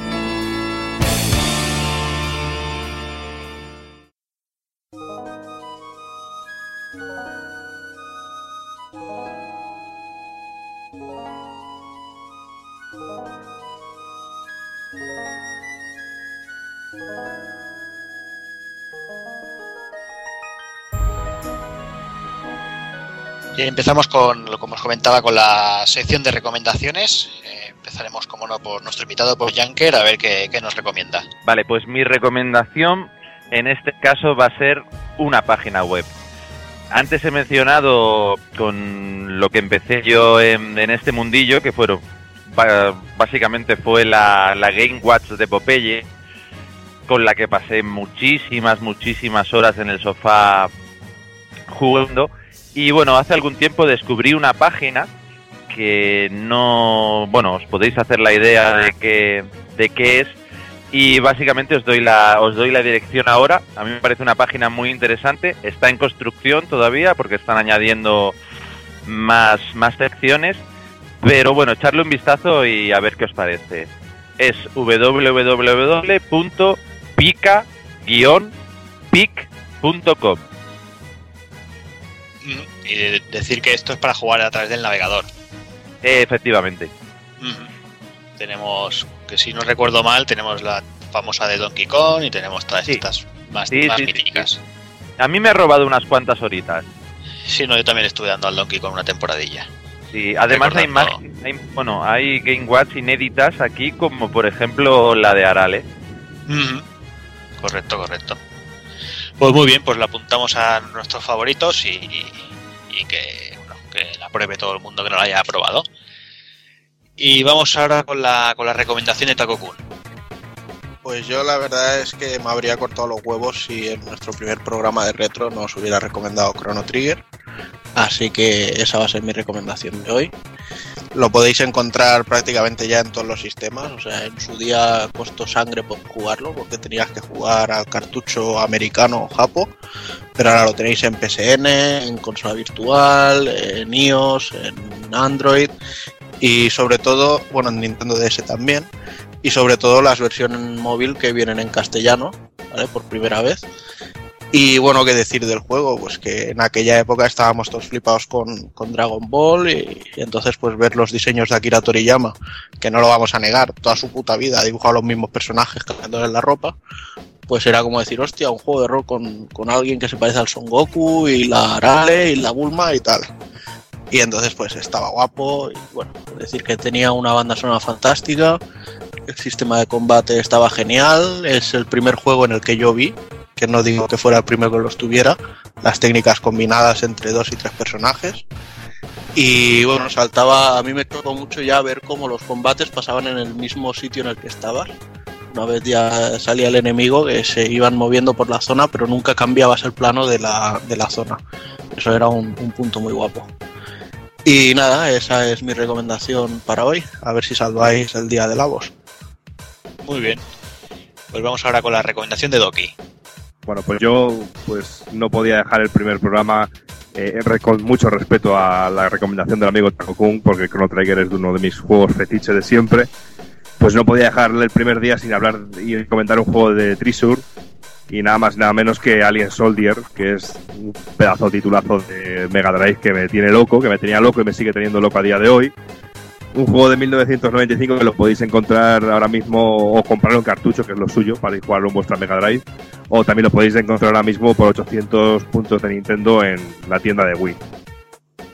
Empezamos con, como os comentaba, con la sección de recomendaciones. Eh, empezaremos, como no, por nuestro invitado, por Janker, a ver qué, nos recomienda. Vale, pues mi recomendación en este caso va a ser una página web. Antes he mencionado con lo que empecé yo en, este mundillo, que fueron básicamente fue la, la Game Watch de Popeye, con la que pasé muchísimas, muchísimas horas en el sofá jugando. Y bueno, hace algún tiempo descubrí una página que no, bueno, os podéis hacer la idea de qué, de qué es. Y básicamente os doy la, os doy la dirección ahora. A mí me parece una página muy interesante. Está en construcción todavía porque están añadiendo más, más secciones. Pero bueno, echarle un vistazo y a ver qué os parece. Es www.pica-pic.com. Y de- decir que esto es para jugar a través del navegador. Efectivamente. Tenemos, que si no recuerdo mal, tenemos la famosa de Donkey Kong y tenemos todas Sí. estas más, Sí, más míticas. A mí me ha robado unas cuantas horitas. Sí, no, yo también estuve dando al Donkey Kong una temporadilla. Sí, además hay, mag- hay- bueno, hay Game Watch inéditas aquí, como por ejemplo la de Arale. Correcto, correcto. Pues muy bien, pues la apuntamos a nuestros favoritos y, y bueno, que la pruebe todo el mundo que no la haya probado. Y vamos ahora con la, con la recomendación de Taco Kun. Pues yo la verdad es que me habría cortado los huevos si en nuestro primer programa de retro nos hubiera recomendado Chrono Trigger. Así que esa va a ser mi recomendación de hoy. Lo podéis encontrar prácticamente ya en todos los sistemas. O sea, en su día costó sangre por jugarlo porque tenías que jugar al cartucho americano o japo. Pero ahora lo tenéis en PSN, en consola virtual, en iOS, en Android y sobre todo, bueno, en Nintendo DS también y sobre todo las versiones móvil que vienen en castellano, ¿vale? Por primera vez. Y bueno, qué decir del juego, pues que en aquella época estábamos todos flipados con, con Dragon Ball y, entonces pues ver los diseños de Akira Toriyama, que no lo vamos a negar, toda su puta vida ha dibujado los mismos personajes cambiándoles la ropa, pues era como decir, hostia, un juego de rol con, con alguien que se parece al Son Goku y la Arale y la Bulma y tal. Y entonces pues estaba guapo y bueno, decir que tenía una banda sonora fantástica, el sistema de combate estaba genial, es el primer juego en el que yo vi, que no digo que fuera el primero que los tuviera, las técnicas combinadas entre dos y tres personajes. Y bueno, saltaba, a mí me tocó mucho ya ver cómo los combates pasaban en el mismo sitio en el que estabas. Una vez ya salía el enemigo, que se iban moviendo por la zona, pero nunca cambiabas el plano de la, de la zona. Eso era un, un punto muy guapo. Y nada, esa es mi recomendación para hoy. A ver si salváis el día de Lavos. Muy bien. Pues vamos ahora con la recomendación de Doki. Bueno, pues yo pues no podía dejar el primer programa eh, con mucho respeto a la recomendación del amigo Taco Kun, porque Chrono Trigger es uno de mis juegos fetiches de siempre. Pues no podía dejarle el primer día sin hablar y comentar un juego de Treasure y nada más nada menos que Alien Soldier, que es un pedazo titulazo de Mega Drive que me tiene loco, que me tenía loco y me sigue teniendo loco a día de hoy. Un juego de 1995 que lo podéis encontrar ahora mismo o comprarlo en cartucho, que es lo suyo, para jugarlo en vuestra Mega Drive. O también lo podéis encontrar ahora mismo por 800 puntos de Nintendo en la tienda de Wii.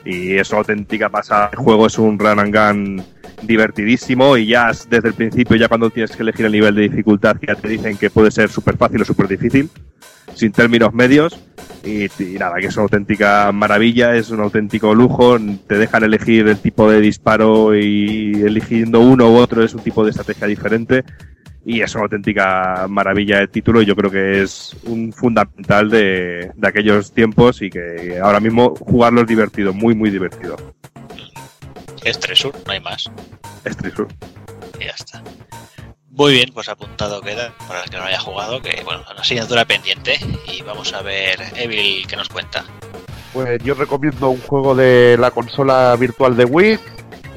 Y es auténtica pasada. El juego es un run and gun divertidísimo y ya es- desde el principio, ya cuando tienes que elegir el nivel de dificultad, ya te dicen que puede ser súper fácil o súper difícil, sin términos medios. Y, y nada, que es una auténtica maravilla, es un auténtico lujo. Te dejan elegir el tipo de disparo y eligiendo uno u otro es un tipo de estrategia diferente. Y es una auténtica maravilla el título y yo creo que es un fundamental de, de aquellos tiempos y que ahora mismo jugarlo es divertido, muy, muy divertido. Es Tresur, no hay más. Es Treasure. Y ya está. Muy bien, pues apuntado queda para el que no haya jugado, que bueno, una asignatura pendiente. Y vamos a ver, Evil, que nos cuenta. Pues yo recomiendo un juego de la consola virtual de Wii,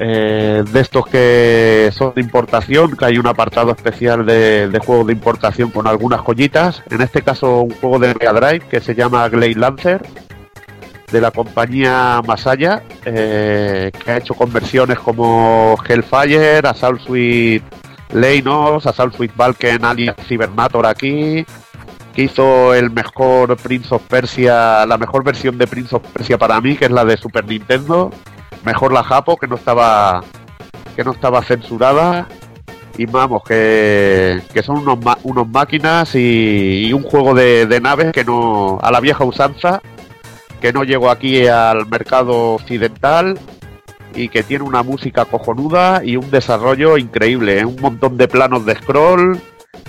eh, de estos que son de importación, que hay un apartado especial de, de juegos de importación con algunas joyitas. En este caso un juego de Mega Drive que se llama Glade Lancer, de la compañía Masaya, eh, que ha hecho conversiones como Hellfire, Assault Suite Leinos, Assault Suite Valken, Alien Cybernator aquí, que hizo el mejor Prince of Persia, la mejor versión de Prince of Persia para mí, que es la de Super Nintendo, mejor la Japo, que no estaba que no estaba censurada, y vamos, que, que son unos, unos máquinas y, y un juego de, de naves que no, a la vieja usanza, que no llegó aquí al mercado occidental y que tiene una música cojonuda y un desarrollo increíble, ¿eh? un montón de planos de scroll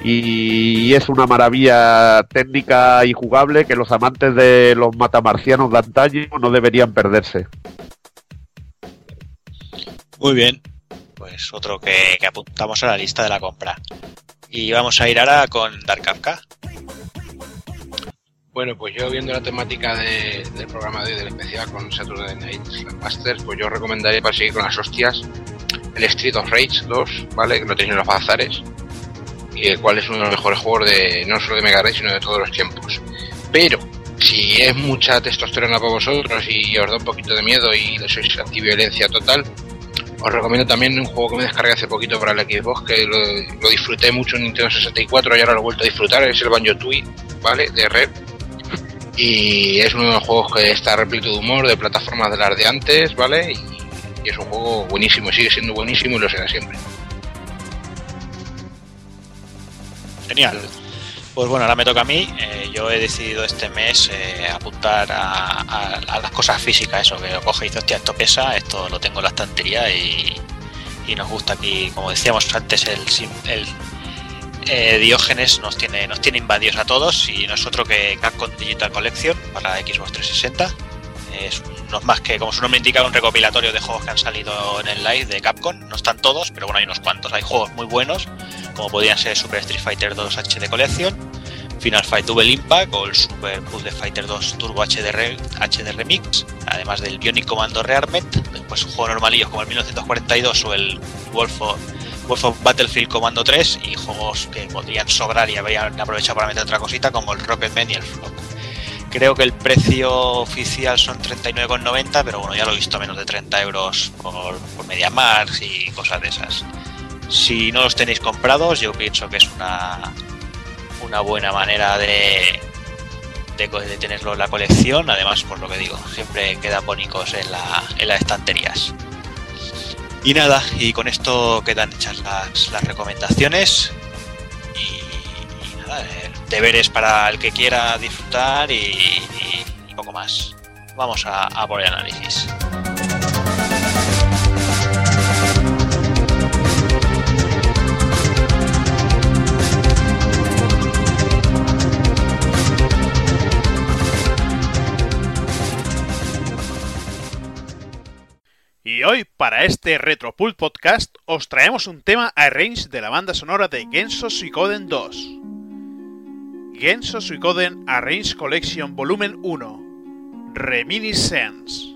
y es una maravilla técnica y jugable que los amantes de los matamarcianos de antaño no deberían perderse. Muy bien. Pues otro que, apuntamos a la lista de la compra. Y vamos a ir ahora con Dark Kafka. Bueno, pues yo viendo la temática de- del programa de hoy del especial con Saturday Night Masters, pues yo recomendaría para seguir con las hostias el Street of Rage 2, ¿vale? Que lo tenéis en los bazares. Y el cual es uno de los mejores juegos de no solo de Mega Drive, sino de todos los tiempos. Pero, si es mucha testosterona para vosotros y os da un poquito de miedo y sois antiviolencia total, os recomiendo también un juego que me descargué hace poquito para la Xbox, que lo, disfruté mucho en Nintendo 64 y ahora lo vuelto a disfrutar, es el Banjo Tooie, ¿vale? De Red. Y es uno de los juegos que está repleto de humor, de plataformas de las de antes, ¿vale? Y, es un juego buenísimo, sigue siendo buenísimo y lo será siempre. Genial. Pues bueno, ahora me toca a mí. Eh, yo he decidido este mes eh, apuntar a, las cosas físicas, eso, que coge y dice, hostia, esto pesa, esto lo tengo en la estantería y, y nos gusta aquí, como decíamos antes, el, el eh, Diógenes nos tiene, nos tiene invadidos a todos y no es otro que Capcom Digital Collection para Xbox 360. Es no más que, como su nombre indica, un recopilatorio de juegos que han salido en el live de Capcom. No están todos, pero bueno, hay unos cuantos. Hay juegos muy buenos, como podrían ser Super Street Fighter 2 HD Collection, Final Fight Double Impact o el Super Puzzle Fighter 2 Turbo HD, HD Remix, además del Bionic Commando Rearmed, después juegos normalillos como el 1942 o el Wolf of, Wolf Battlefield Commando 3 y juegos que podrían sobrar y habrían aprovechado para meter otra cosita como el Rocketman y el Flock. Creo que el precio oficial son 39,90, pero bueno, ya lo he visto a menos de 30 euros por, por MediaMarkt y cosas de esas. Si no los tenéis comprados, yo pienso que es una, una buena manera de, tenerlo en la colección. Además, por lo que digo, siempre quedan bonitos en, la, en las estanterías. Y nada, y con esto quedan hechas las, recomendaciones. Y, y nada, eh, deberes para el que quiera disfrutar y, poco más. Vamos a por el análisis. Y hoy, para este Retropult Podcast, os traemos un tema arrange de la banda sonora de Genso Suikoden 2. Genso Suikoden Arrange Collection Volumen 1. Reminiscence.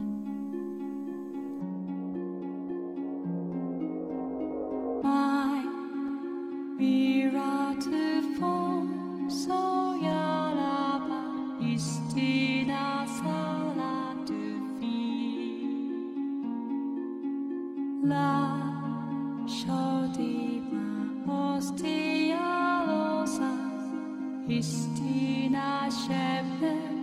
Christina Shepherd.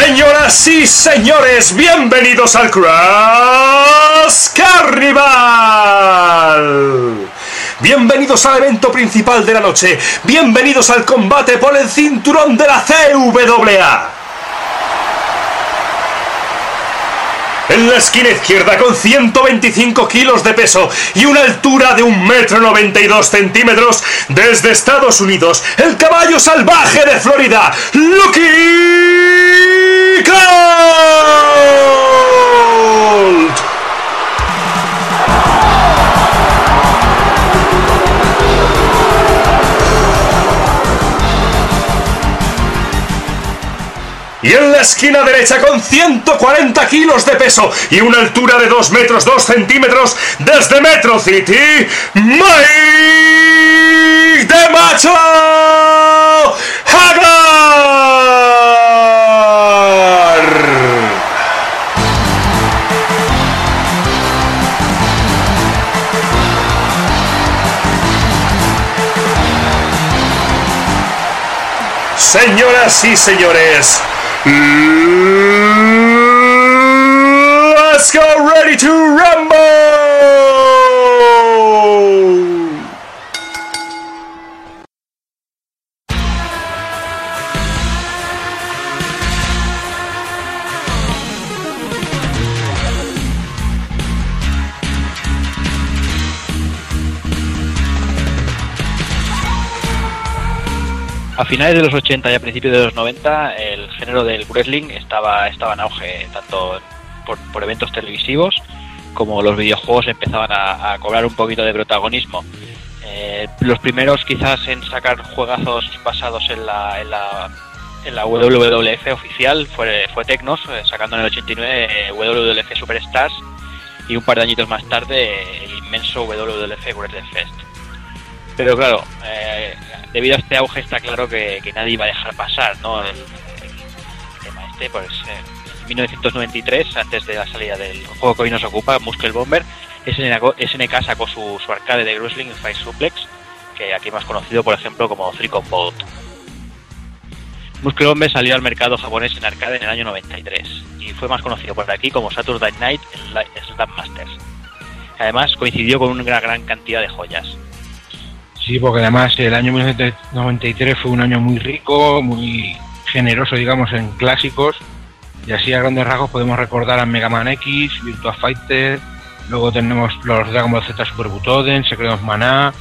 Señoras y señores, bienvenidos al Crash Carnival. Bienvenidos al evento principal de la noche. Bienvenidos al combate por el cinturón de la CWA. En la esquina izquierda, con 125 kilos de peso y una altura de 1,92 m centímetros, desde Estados Unidos, el caballo salvaje de Florida, Lucky Colt. Y en la esquina derecha con 140 kilos de peso y una altura de 2 metros 2 centímetros desde Metro City, Mike de Macho Hagar. Señoras y señores, let's go ready to rumble. A finales de los 80 y a principios de los 90, el género del wrestling estaba, estaba en auge, tanto por, por eventos televisivos como los videojuegos empezaban a, cobrar un poquito de protagonismo. Eh, los primeros quizás en sacar juegazos basados en la, en la, en la WWF oficial fue, fue Tecnos, eh, sacando en el 89 eh, WWF Superstars y un par de añitos más tarde el inmenso WWF Wrestling Fest. Pero claro, eh, debido a este auge está claro que, nadie iba a dejar pasar, ¿no? El, tema este, pues eh, en 1993, antes de la salida del juego que hoy nos ocupa, Muscle Bomber, SNK, sacó su, su arcade de wrestling Fight Suplex, que aquí más conocido, por ejemplo, como Three Combo. Muscle Bomber salió al mercado japonés en arcade en el año 93 y fue más conocido por aquí como Saturday Night Slam Masters. Además coincidió con una gran cantidad de joyas. Sí, porque además el año 1993 fue un año muy rico, muy generoso, digamos, en clásicos. Y así a grandes rasgos podemos recordar a Mega Man X, Virtua Fighter, luego tenemos los Dragon Ball Z Super Butoden, Secret of Mana,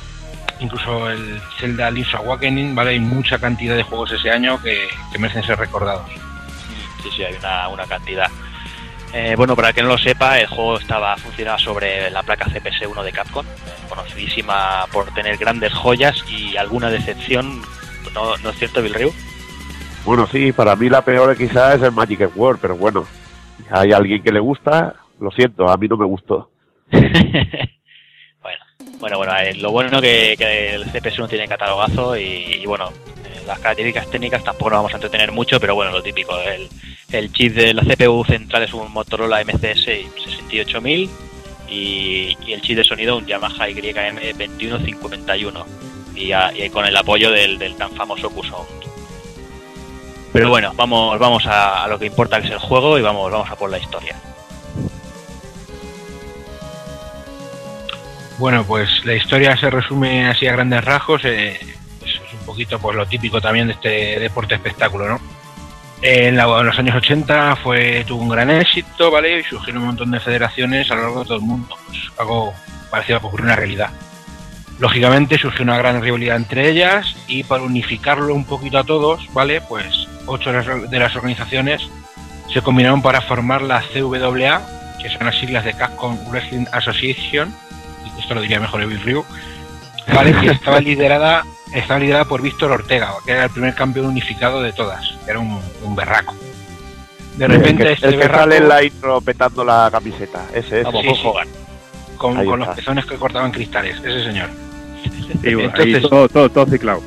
incluso el Zelda Link's Awakening, ¿vale? Hay mucha cantidad de juegos ese año que, que merecen ser recordados. Sí, sí, hay una, una cantidad. Eh, bueno, para el que no lo sepa, el juego estaba funcionaba sobre la placa CPS-1 de Capcom, eh, conocidísima por tener grandes joyas y alguna decepción. ¿No, ¿no es cierto, Bill Ryu? Bueno, sí, para mí la peor quizás es el Magic World, pero bueno, hay alguien que le gusta, lo siento, a mí no me gustó. Bueno, bueno, eh, lo bueno que, que el CPS-1 tiene catalogazo y, y bueno, las características técnicas tampoco nos vamos a entretener mucho, pero bueno, lo típico, el, el chip de la CPU central es un Motorola MCS 68000 y, y el chip de sonido un Yamaha YM21551 y, a- con el apoyo del, del tan famoso Q-Sound. Pero bueno, vamos, vamos a, a lo que importa que es el juego y vamos, vamos a por la historia. Bueno, pues la historia se resume así a grandes rasgos. eh, poquito pues lo típico también de este deporte espectáculo, ¿no? En, los años 80 fue tuvo un gran éxito, ¿vale? Y surgieron un montón de federaciones a lo largo de todo el mundo. Pues algo parecido a ocurrir una realidad. Lógicamente surgió una gran rivalidad entre ellas y para unificarlo un poquito a todos, ¿vale? Pues ocho de las- organizaciones se combinaron para formar la CWA, que son las siglas de Capcom Wrestling Association, esto lo diría mejor el Bill Ryu, ¿vale? que estaba liderada, estaba liderada por Víctor Ortega, que era el primer campeón unificado de todas, era un, un berraco. De repente el que, este el que berraco, sale en la intro petando la camiseta, ese es. Vamos, Sí, sí. con, con los pezones que cortaban cristales, ese señor. Sí, bueno, ahí Entonces- todo, todo, todo ciclado.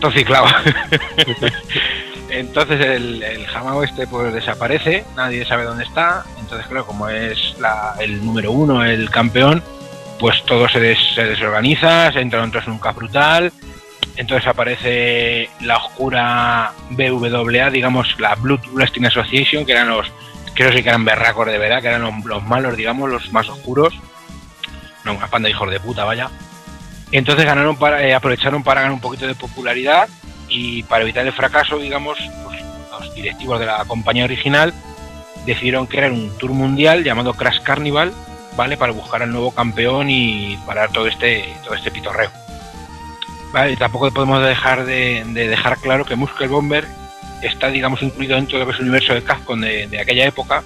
Todo ciclado. Entonces el, el Jamao este pues desaparece, nadie sabe dónde está. Entonces, claro, como es la- el número uno, el campeón, pues todo se, des- se desorganiza, se entra en un brutal. Entonces aparece la oscura BWA, digamos la Blood Wrestling Association, que eran los, creo sí que eran berracos de verdad, que eran los, los malos, digamos, los más oscuros. No, una panda de hijos de puta, vaya. Entonces ganaron para, eh, aprovecharon para ganar un poquito de popularidad y para evitar el fracaso, digamos, pues, los directivos de la compañía original decidieron crear un tour mundial llamado Crash Carnival, ¿vale? Para buscar al nuevo campeón y parar todo este, todo este pitorreo. Vale, tampoco podemos dejar de, de dejar claro que Muscle Bomber está, digamos, incluido dentro de lo universo de Capcom de, de aquella época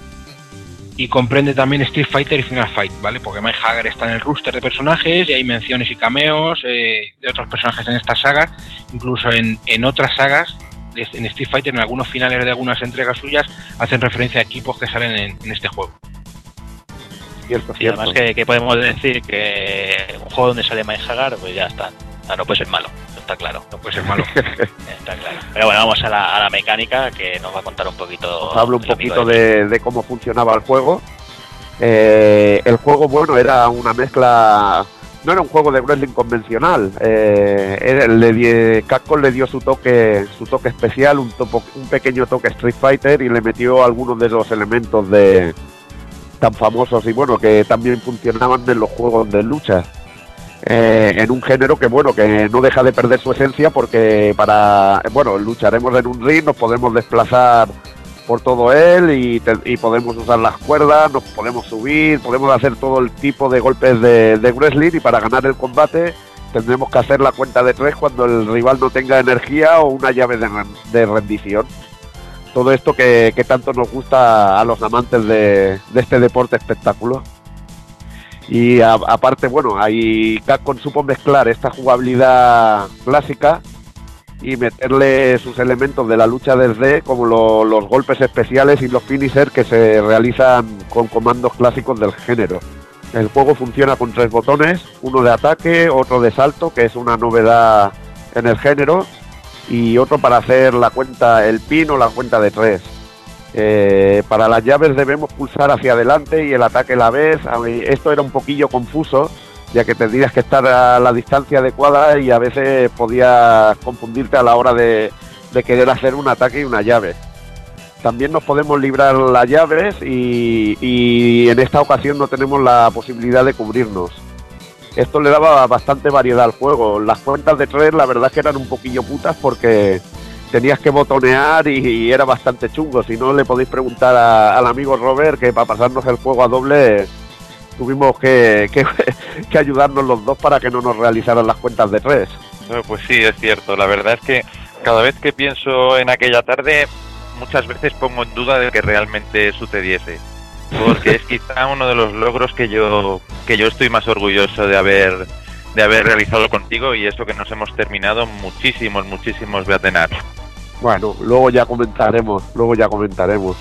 y comprende también Street Fighter y Final Fight, ¿vale? Porque Mike Hager está en el rooster de personajes y hay menciones y cameos eh, de otros personajes en esta saga, incluso en, en otras sagas, en Street Fighter, en algunos finales de algunas entregas suyas, hacen referencia a equipos que salen en, en este juego. Cierto, Y además que, que podemos decir que un juego donde sale Mike Hagar, pues ya está. Ah, no puede ser malo, está claro. No puede ser malo. Está claro. Pero bueno, vamos a la, a la mecánica que nos va a contar un poquito. Os hablo un poquito de, de cómo funcionaba el juego. Eh, el juego, bueno, era una mezcla. No era un juego de wrestling convencional. Eh, Capcom le dio su toque, su toque especial, un, topo- un pequeño toque Street Fighter y le metió algunos de los elementos de tan famosos y bueno que también funcionaban en los juegos de lucha. Eh, en un género que bueno que no deja de perder su esencia porque para bueno lucharemos en un ring nos podemos desplazar por todo él y, podemos usar las cuerdas nos podemos subir podemos hacer todo el tipo de golpes de, wrestling y para ganar el combate tendremos que hacer la cuenta de tres cuando el rival no tenga energía o una llave de rendición todo esto que, tanto nos gusta a los amantes de, este deporte espectáculo y aparte, bueno, ahí Capcom supo mezclar esta jugabilidad clásica y meterle sus elementos de la lucha desde como lo- los golpes especiales y los finishers que se realizan con comandos clásicos del género. El juego funciona con tres botones, uno de ataque, otro de salto, que es una novedad en el género, y otro para hacer la cuenta, el pin o la cuenta de tres. Eh, para las llaves debemos pulsar hacia adelante y el ataque la vez. Esto era un poquillo confuso, ya que tendrías que estar a la distancia adecuada y a veces podías confundirte a la hora de, querer hacer un ataque y una llave. También nos podemos librar las llaves y en esta ocasión no tenemos la posibilidad de cubrirnos. Esto le daba bastante variedad al juego. Las cuentas de tres la verdad que eran un poquillo putas porque tenías que botonear y, era bastante chungo. Si no, le podéis preguntar al amigo Robert que para pasarnos el juego a doble tuvimos que, que- que ayudarnos los dos para que no nos realizaran las cuentas de tres. Pues sí, es cierto. La verdad es que cada vez que pienso en aquella tarde, muchas veces pongo en duda de que realmente sucediese. Porque es quizá uno de los logros que yo, que yo estoy más orgulloso de haber, de haber realizado contigo y eso que nos hemos terminado muchísimos, muchísimos Beatenar. Bueno, luego ya comentaremos, luego ya comentaremos.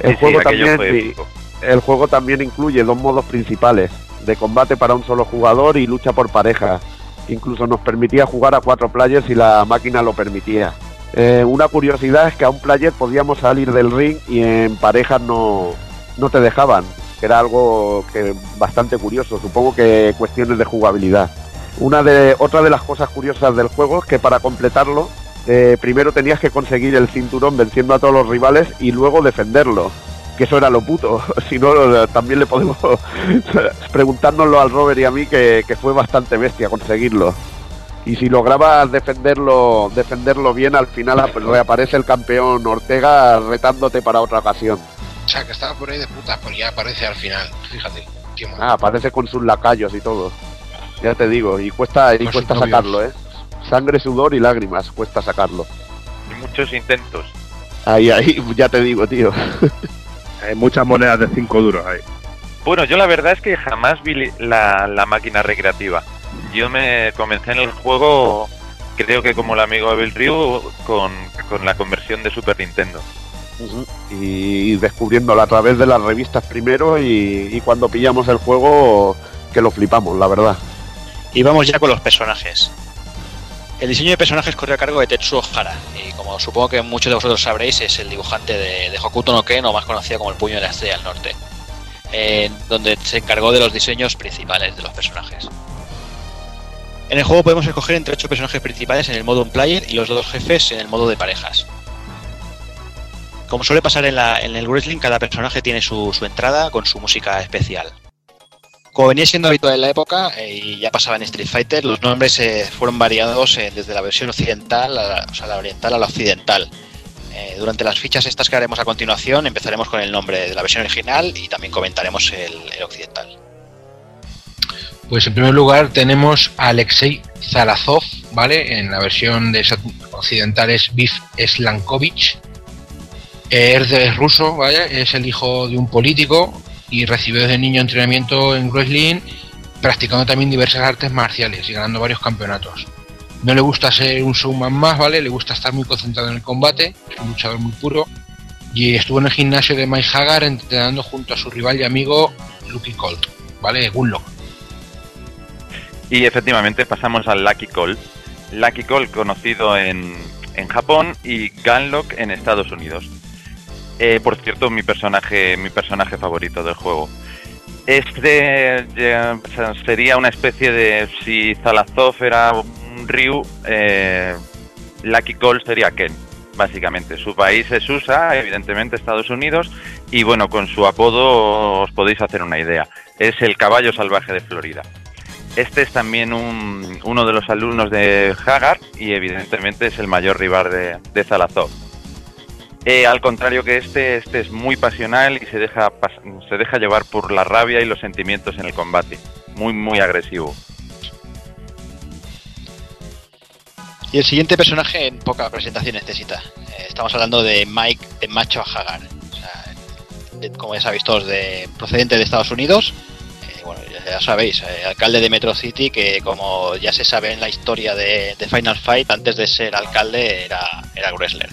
El Sí, juego también sí, épico. el juego también incluye dos modos principales, de combate para un solo jugador y lucha por pareja. Incluso nos permitía jugar a cuatro players si la máquina lo permitía. Eh, una curiosidad es que a un player podíamos salir del ring y en parejas no, no te dejaban, era algo que bastante curioso, supongo que cuestiones de jugabilidad. Una de otra de las cosas curiosas del juego es que para completarlo eh, primero tenías que conseguir el cinturón venciendo a todos los rivales y luego defenderlo. Que eso era lo puto. Si no, también le podemos preguntárnoslo al Robert y a mí que, que fue bastante bestia conseguirlo. Y si lograbas defenderlo, defenderlo bien, al final ap- reaparece el campeón Ortega retándote para otra ocasión. O sea, que estaba por ahí de putas, pero ya aparece al final. Fíjate. Qué mal. Ah, aparece con sus lacayos y todo. Ya te digo, y cuesta, y cuesta sacarlo, ¿eh? Sangre, sudor y lágrimas, cuesta sacarlo. Y muchos intentos. Ahí, ahí, ya te digo, tío. Hay muchas monedas de 5 duros ahí. Bueno, yo la verdad es que jamás vi li- la, la máquina recreativa. Yo me comencé en el juego, creo que como el amigo Abel Ryu, con, con la conversión de Super Nintendo. Y descubriéndolo a través de las revistas primero y, y cuando pillamos el juego que lo flipamos, la verdad. Y vamos ya con los personajes. El diseño de personajes corrió a cargo de Tetsuo Hara, y como supongo que muchos de vosotros sabréis, es el dibujante de, Hokuto no Ken, o más conocido como el Puño de la Estrella del Norte, donde se encargó de los diseños principales de los personajes. En el juego podemos escoger entre ocho personajes principales en el modo on player y los dos jefes en el modo de parejas. Como suele pasar en, la- en el wrestling, cada personaje tiene su, entrada con su música especial. Como venía siendo habitual en la época eh, y ya pasaba en Street Fighter, los nombres eh, fueron variados eh, desde la versión occidental, a la, o sea, la oriental a la occidental. Durante las fichas estas que haremos a continuación empezaremos con el nombre de la versión original y también comentaremos el, occidental. Pues en primer lugar tenemos a Alexei Zarazov, ¿vale? En la versión de occidental es Biff Slankovich. Es ruso, ¿vale? Es el hijo de un político y recibió desde niño entrenamiento en wrestling, practicando también diversas artes marciales y ganando varios campeonatos. No le gusta ser un showman más, ¿vale? Le gusta estar muy concentrado en el combate, es un luchador muy puro. Y estuvo en el gimnasio de Mike Hagar entrenando junto a su rival y amigo Lucky Colt, ¿vale? Gunlock. Y efectivamente pasamos al Lucky Call. Lucky Call conocido en, en Japón y Gunlock en Estados Unidos. Eh, por cierto, mi personaje, mi personaje favorito del juego. Este sería una especie de si Zalazov era un Ryu, eh, Lucky Call sería Ken, básicamente. Su país es USA, evidentemente Estados Unidos, y bueno, con su apodo os podéis hacer una idea. Es el caballo salvaje de Florida. Este es también un- uno de los alumnos de Hagar y evidentemente es el mayor rival de, de Zalazov. Eh, al contrario que este, este es muy pasional y se deja, se deja llevar por la rabia y los sentimientos en el combate. Muy, muy agresivo. Y el siguiente personaje en poca presentación necesita. Eh, estamos hablando de Mike de Macho Hagar. O sea, como ya sabéis todos, de, procedente de Estados Unidos. Eh, bueno, ya, sabéis, eh, alcalde de Metro City, que como ya se sabe en la historia de, de Final Fight, antes de ser alcalde era, era wrestler.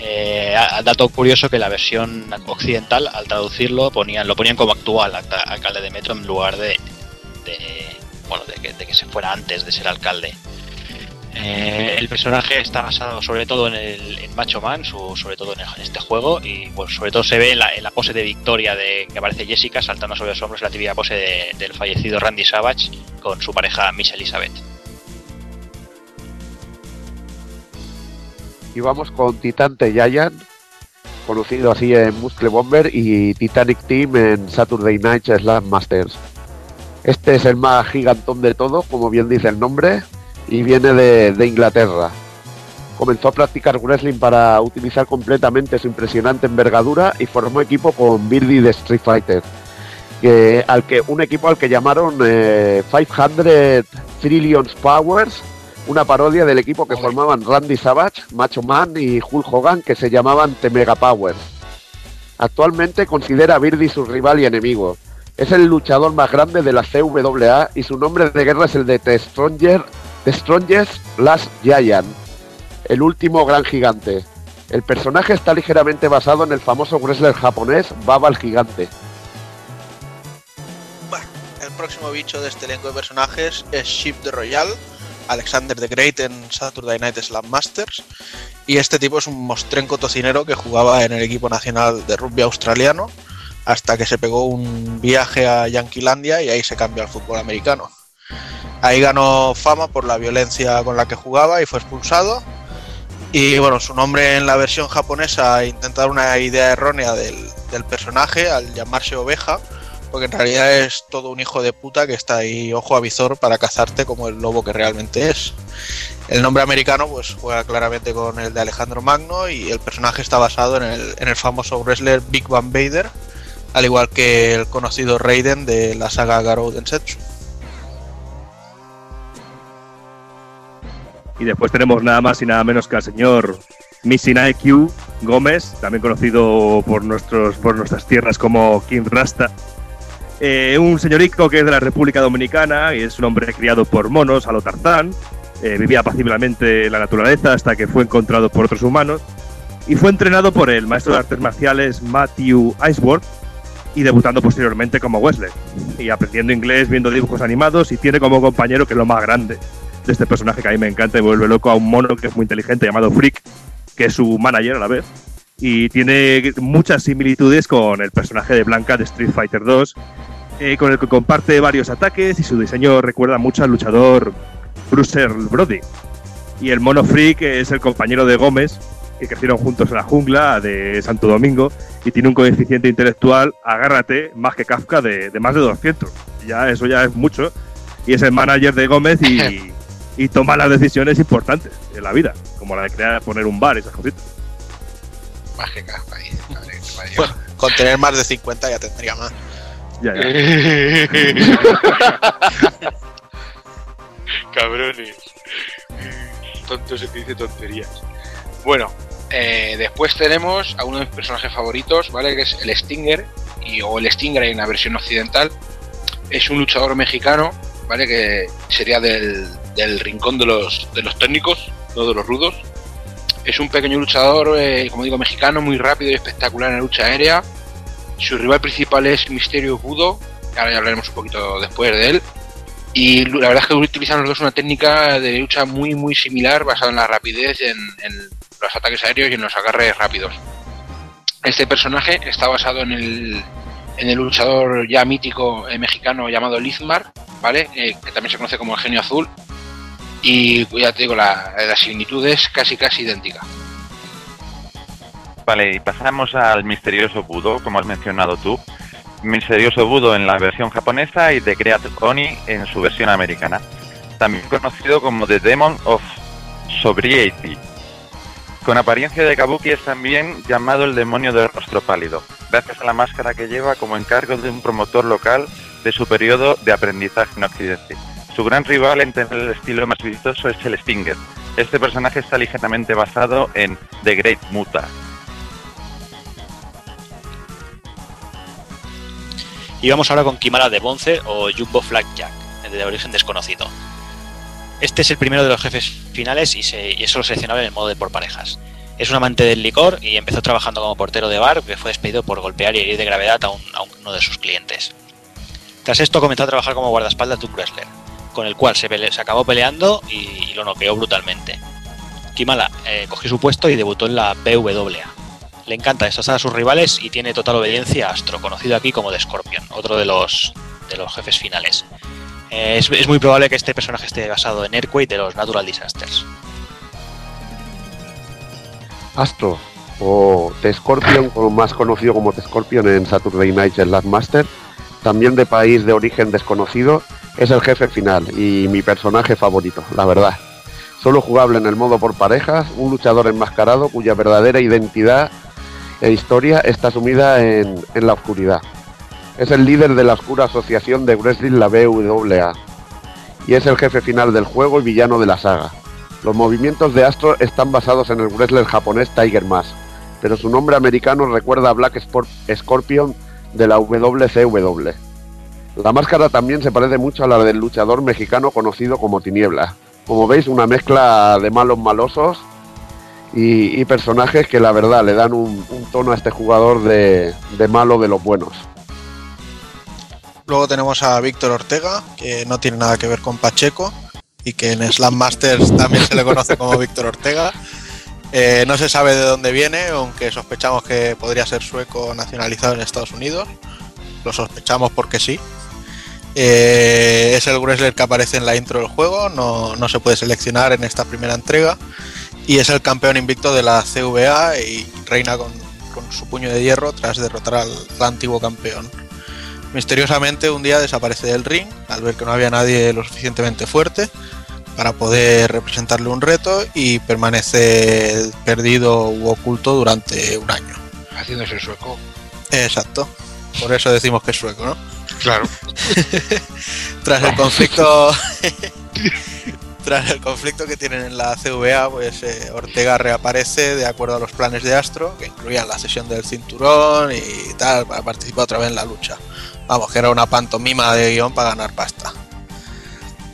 Eh, dato curioso que la versión occidental, al traducirlo, lo ponían como actual alcalde de Metro en lugar de, de, bueno, de que, de que se fuera antes de ser alcalde. Eh, el personaje está basado sobre todo en el Macho Man, sobre todo en, este juego, y sobre todo se ve en la, en la pose de victoria de que aparece Jessica saltando sobre los hombros, la típica pose de- del fallecido Randy Savage con su pareja Miss Elizabeth. Y vamos con Titante Giant, conocido así en Muscle Bomber y Titanic Team en Saturday Night Slam Masters. Este es el más gigantón de todos, como bien dice el nombre, y viene de, Inglaterra. Comenzó a practicar wrestling para utilizar completamente su impresionante envergadura y formó equipo con Birdie de Street Fighter, al que, un equipo al que llamaron eh, 500 Trillions Powers, una parodia del equipo que formaban Randy Savage, Macho Man y Hulk Hogan, que se llamaban The Mega Powers. Actualmente considera a Birdie su rival y enemigo. Es el luchador más grande de la CWA y su nombre de guerra es el de The, Stronger, The Strongest Last Giant, el último gran gigante. El personaje está ligeramente basado en el famoso wrestler japonés Baba el Gigante. El próximo bicho de este elenco de personajes es Ship the Royal, Alexander the Great en Saturday Night Slam Masters. Y este tipo es un mostrenco tocinero que jugaba en el equipo nacional de rugby australiano hasta que se pegó un viaje a Yanquilandia y ahí se cambió al fútbol americano. Ahí ganó fama por la violencia con la que jugaba y fue expulsado. Y bueno, su nombre en la versión japonesa intenta dar una idea errónea del personaje al llamarse oveja, porque en realidad es todo un hijo de puta que está ahí ojo a visor para cazarte como el lobo que realmente es. El nombre americano pues juega claramente con el de Alejandro Magno y el personaje está basado en el, en el famoso wrestler Big Van Vader, al igual que el conocido Raiden de la saga Garou Densetsu. Y después tenemos nada más y nada menos que al señor Missinae Q Gómez, también conocido por, nuestros, por nuestras tierras como King Rasta. Eh, un señorico que es de la República Dominicana y es un hombre criado por monos a lo Tarzán. Eh, vivía paciblemente en la naturaleza hasta que fue encontrado por otros humanos. Y fue entrenado por el maestro de artes marciales Matthew Iceworth y debutando posteriormente como Wesley. Y aprendiendo inglés viendo dibujos animados y tiene como compañero que es lo más grande de este personaje que a mí me encanta y vuelve loco a un mono que es muy inteligente llamado Freak, que es su manager a la vez. Y tiene muchas similitudes con el personaje de Blanca de Street Fighter 2, eh, con el que comparte varios ataques y su diseño recuerda mucho al luchador Bruce Brody. Y el mono freak es el compañero de Gómez, que crecieron juntos en la jungla de Santo Domingo y tiene un coeficiente intelectual, agárrate, más que Kafka, de, de más de 200. Ya, eso ya es mucho. Y es el manager de Gómez y, y toma las decisiones importantes en la vida, como la de crear, poner un bar y esas cositas. Más que Kafka, dice, madre que parió. Bueno, con tener más de 50 ya tendría más. Ya, ya. Cabrones. Tonto se que dice tonterías. Bueno, eh, después tenemos a uno de mis personajes favoritos, ¿vale? Que es el Stinger, y, o el Stinger en la versión occidental. Es un luchador mexicano, ¿vale? Que sería del, del rincón de los, de los técnicos, no de los rudos. Es un pequeño luchador, eh, como digo, mexicano, muy rápido y espectacular en la lucha aérea. Su rival principal es Misterio Budo, que ahora ya hablaremos un poquito después de él. Y la verdad es que utilizan los dos una técnica de lucha muy muy similar, basada en la rapidez, en, los ataques aéreos y en los agarres rápidos. Este personaje está basado en el, en el luchador ya mítico eh, mexicano llamado Lizmar, ¿vale? Eh, que también se conoce como el genio azul. Y ya te la, la similitud es casi casi idéntica. Vale, y pasamos al misterioso Budo, como has mencionado tú. Misterioso Budo en la versión japonesa y The Great Oni en su versión americana. También conocido como The Demon of Sobriety. Con apariencia de kabuki es también llamado el demonio del rostro pálido, gracias a la máscara que lleva como encargo de un promotor local de su periodo de aprendizaje en Occidente. Su gran rival en tener el estilo más vistoso es el Stinger. Este personaje está ligeramente basado en The Great Muta, Y vamos ahora con Kimara de Bonce o Jumbo Jack, de origen desconocido. Este es el primero de los jefes finales y, es solo seleccionable en el modo de por parejas. Es un amante del licor y empezó trabajando como portero de bar, que fue despedido por golpear y herir de gravedad a, a uno de sus clientes. Tras esto comenzó a trabajar como guardaespaldas de un wrestler, con el cual se, se acabó peleando y, lo noqueó brutalmente. Kimala eh, cogió su puesto y debutó en la PWA. Le encanta destrozar a sus rivales y tiene total obediencia a Astro, conocido aquí como The Scorpion, otro de los, de los jefes finales. Eh, es, muy probable que este personaje esté basado en Earthquake de los Natural Disasters. Astro, o The Scorpion, más conocido como The Scorpion en Saturday Night Last Master, también de país de origen desconocido, es el jefe final y mi personaje favorito, la verdad. Solo jugable en el modo por parejas, un luchador enmascarado cuya verdadera identidad e historia está sumida en, la oscuridad. Es el líder de la oscura asociación de wrestling, la BWA, y es el jefe final del juego y villano de la saga. Los movimientos de Astro están basados en el wrestler japonés Tiger Mask, pero su nombre americano recuerda a Black Sport- Scorpion de la WCW. La máscara también se parece mucho a la del luchador mexicano conocido como Tiniebla. Como veis, una mezcla de malos malosos y, personajes que la verdad le dan un, tono a este jugador de, de malo de los buenos. Luego tenemos a Víctor Ortega, que no tiene nada que ver con Pacheco y que en Slam Masters también se le conoce como Víctor Ortega. Eh, no se sabe de dónde viene, aunque sospechamos que podría ser sueco nacionalizado en Estados Unidos. Lo sospechamos porque sí. Eh, es el wrestler que aparece en la intro del juego, no, no se puede seleccionar en esta primera entrega. Y es el campeón invicto de la CVA y reina con, con su puño de hierro tras derrotar al, al antiguo campeón. Misteriosamente un día desaparece del ring al ver que no había nadie lo suficientemente fuerte para poder representarle un reto y permanece perdido u oculto durante un año. Haciéndose sueco. Exacto. Por eso decimos que es sueco, ¿no? Claro. Tras el conflicto tras el conflicto que tienen en la CVA, pues eh, Ortega reaparece de acuerdo a los planes de Astro, que incluían la sesión del cinturón y tal, para participar otra vez en la lucha. Vamos, que era una pantomima de guion para ganar pasta.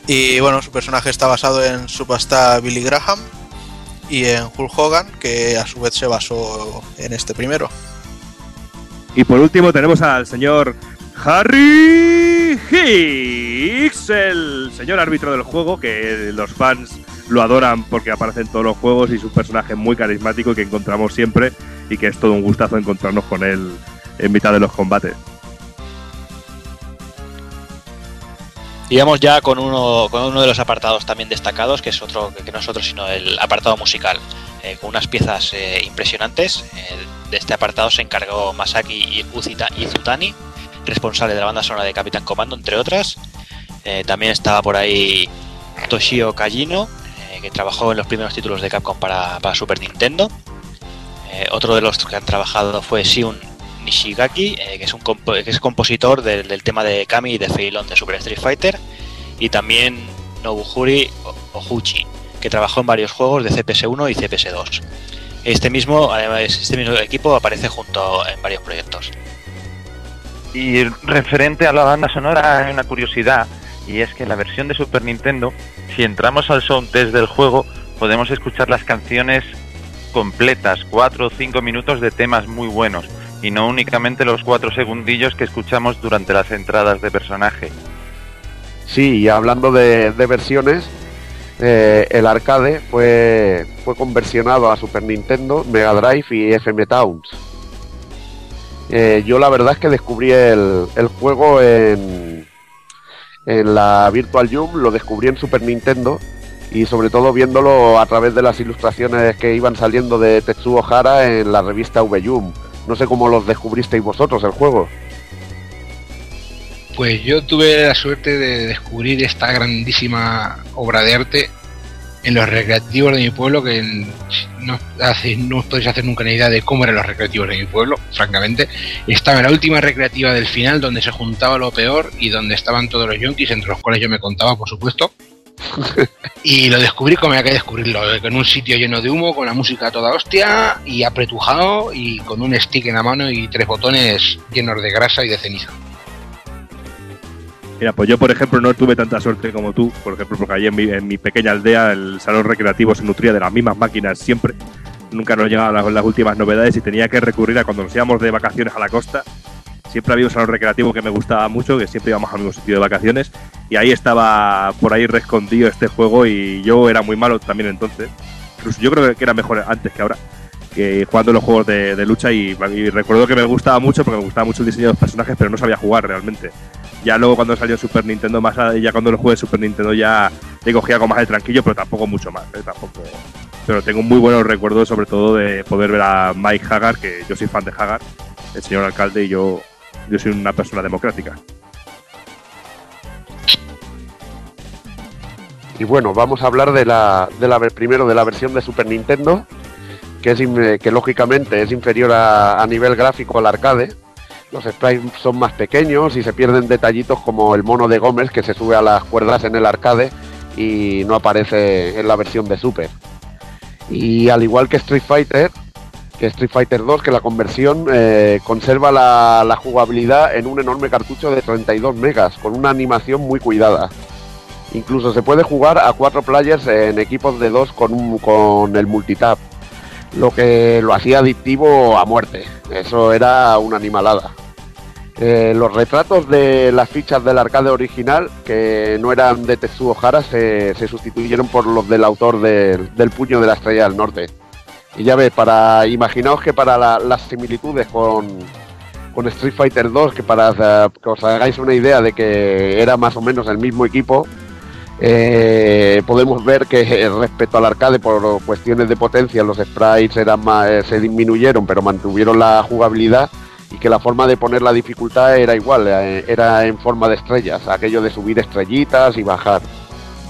Y bueno, su personaje está basado en Superstar Billy Graham y en Hulk Hogan, que a su vez se basó en este primero. Y por último tenemos al señor Harry Hicks, el señor árbitro del juego, que los fans lo adoran porque aparece en todos los juegos y es un personaje muy carismático que encontramos siempre y que es todo un gustazo encontrarnos con él en mitad de los combates. Y vamos ya con uno, con uno de los apartados también destacados, que es otro que no es otro sino el apartado musical, eh, con unas piezas eh, impresionantes. Eh, de este apartado se encargó Masaki Izutani, responsable de la banda sonora de Capitán Comando, entre otras. Eh, también estaba por ahí Toshio Kajino, eh, que trabajó en los primeros títulos de Capcom para, Super Nintendo. Eh, otro de los que han trabajado fue Shiun Nishigaki, que, es compositor del, tema de Kami y de Feilón de Super Street Fighter. Y también Nobuhuri Ohuchi, que trabajó en varios juegos de CPS1 y CPS2. Este mismo, además, este mismo equipo aparece junto en varios proyectos. Y referente a la banda sonora hay una curiosidad y es que la versión de Super Nintendo, si entramos al sound test del juego, podemos escuchar las canciones completas, 4 o 5 minutos de temas muy buenos y no únicamente los 4 segundillos que escuchamos durante las entradas de personaje. Sí, y hablando de, de versiones, eh, el arcade fue, fue conversionado a Super Nintendo, Mega Drive y FM Towns. Eh, yo la verdad es que descubrí el, juego en, en la Virtual Jump, lo descubrí en Super Nintendo y sobre todo viéndolo a través de las ilustraciones que iban saliendo de Tetsuo Hara en la revista V-Jump. No sé cómo los descubristeis vosotros el juego. Pues yo tuve la suerte de descubrir esta grandísima obra de arte en los recreativos de mi pueblo, que no, hace- no os podéis hacer nunca una idea de cómo eran los recreativos de mi pueblo, francamente. Estaba en la última recreativa del final, donde se juntaba lo peor y donde estaban todos los yonkis, entre los cuales yo me contaba, por supuesto. y lo descubrí como había que descubrirlo, eh, en un sitio lleno de humo, con la música toda hostia y apretujado y con un stick en la mano y tres botones llenos de grasa y de ceniza. Mira, pues yo, por ejemplo, no tuve tanta suerte como tú, por ejemplo, porque allí en mi, pequeña aldea el salón recreativo se nutría de las mismas máquinas siempre. Nunca nos llegaban las, últimas novedades y tenía que recurrir a cuando nos íbamos de vacaciones a la costa. Siempre había un salón recreativo que me gustaba mucho, que siempre íbamos al mismo sitio de vacaciones. Y ahí estaba por ahí rescondido este juego y yo era muy malo también entonces. Incluso yo creo que era mejor antes que ahora, que jugando los juegos de, lucha. Y recuerdo que me gustaba mucho porque me gustaba mucho el diseño de los personajes, pero no sabía jugar realmente. Ya luego cuando salió Super Nintendo, más a- ya cuando lo jugué Super Nintendo ya le cogía algo más de tranquillo, pero tampoco mucho más, ¿eh? tampoco. Pero tengo muy buenos recuerdos, sobre todo de poder ver a Mike Hagar, que yo soy fan de Hagar, el señor alcalde, y yo, yo soy una persona democrática. Y bueno, vamos a hablar de la, de la primero de la versión de Super Nintendo, que, es que lógicamente es inferior a nivel gráfico al arcade. Los sprites son más pequeños y se pierden detallitos como el mono de Gómez que se sube a las cuerdas en el arcade y no aparece en la versión de Super. Y al igual que Street Fighter, que Street Fighter 2, que la conversión eh, conserva la, jugabilidad en un enorme cartucho de 32 megas, con una animación muy cuidada. Incluso se puede jugar a cuatro players en equipos de dos con, con el multitap, lo que lo hacía adictivo a muerte. Eso era una animalada. Eh, los retratos de las fichas del arcade original, que no eran de Tetsuo Hara, se, sustituyeron por los del autor del- Puño de la Estrella del Norte. Y ya ves, para imaginaos que para la- las similitudes con, Street Fighter 2, que para eh, que os hagáis una idea de que era más o menos el mismo equipo, eh, podemos ver que respecto al arcade por cuestiones de potencia los sprites se disminuyeron pero mantuvieron la jugabilidad y que la forma de poner la dificultad era igual, eh, era en forma de estrellas, aquello de subir estrellitas y bajar.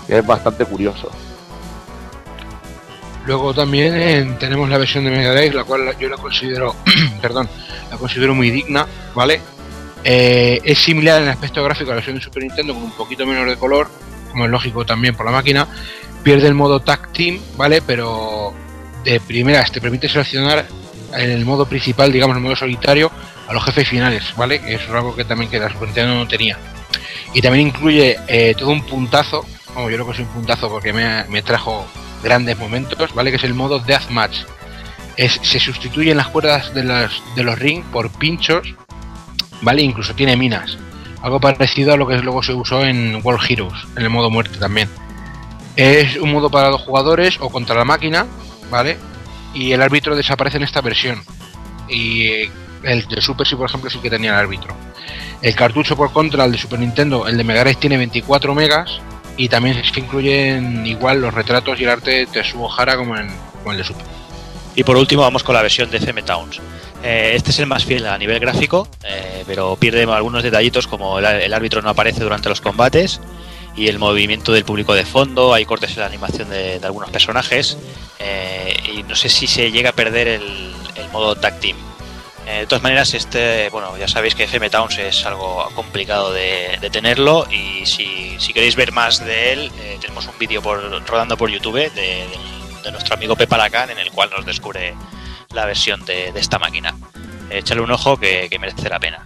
Es bastante curioso. Luego también eh, tenemos la versión de Mega Drive, la cual yo la considero, perdón, la considero muy digna, ¿vale? Eh, es similar en aspecto gráfico a la versión de Super Nintendo, con un poquito menos de color, como es lógico también por la máquina. Pierde el modo Tag Team, ¿vale? Pero de primeras te permite seleccionar en el modo principal, digamos, el modo solitario, a los jefes finales, ¿vale? Que es algo que también que la Super Nintendo no tenía. Y también incluye eh, todo un puntazo, como yo lo considero un puntazo porque me, me trajo grandes momentos, ¿vale? Que es el modo Deathmatch. Es, se sustituyen las cuerdas de los, de los ring por pinchos, ¿vale? Incluso tiene minas. Algo parecido a lo que luego se usó en World Heroes, en el modo muerte también. Es un modo para dos jugadores o contra la máquina, ¿vale? Y el árbitro desaparece en esta versión. Y eh, el de Super sí, por ejemplo, sí que tenía el árbitro. El cartucho por contra, el de Super Nintendo, el de Mega Drive tiene 24 megas y también se incluyen igual los retratos y el arte de Tetsuo Hara como en, como el de Super. Y por último vamos con la versión de CM Towns. Eh, este es el más fiel a nivel gráfico, eh, pero pierde algunos detallitos como el, el árbitro no aparece durante los combates y el movimiento del público de fondo, hay cortes en la animación de, de algunos personajes eh, y no sé si se llega a perder el, modo tag team. Eh, de todas maneras, este, bueno, ya sabéis que FM Towns es algo complicado de, tenerlo y si, queréis ver más de él, eh, tenemos un vídeo por, rodando por YouTube de, nuestro amigo Pepa Lacan en el cual nos descubre la versión de, esta máquina. Échale un ojo que merece la pena.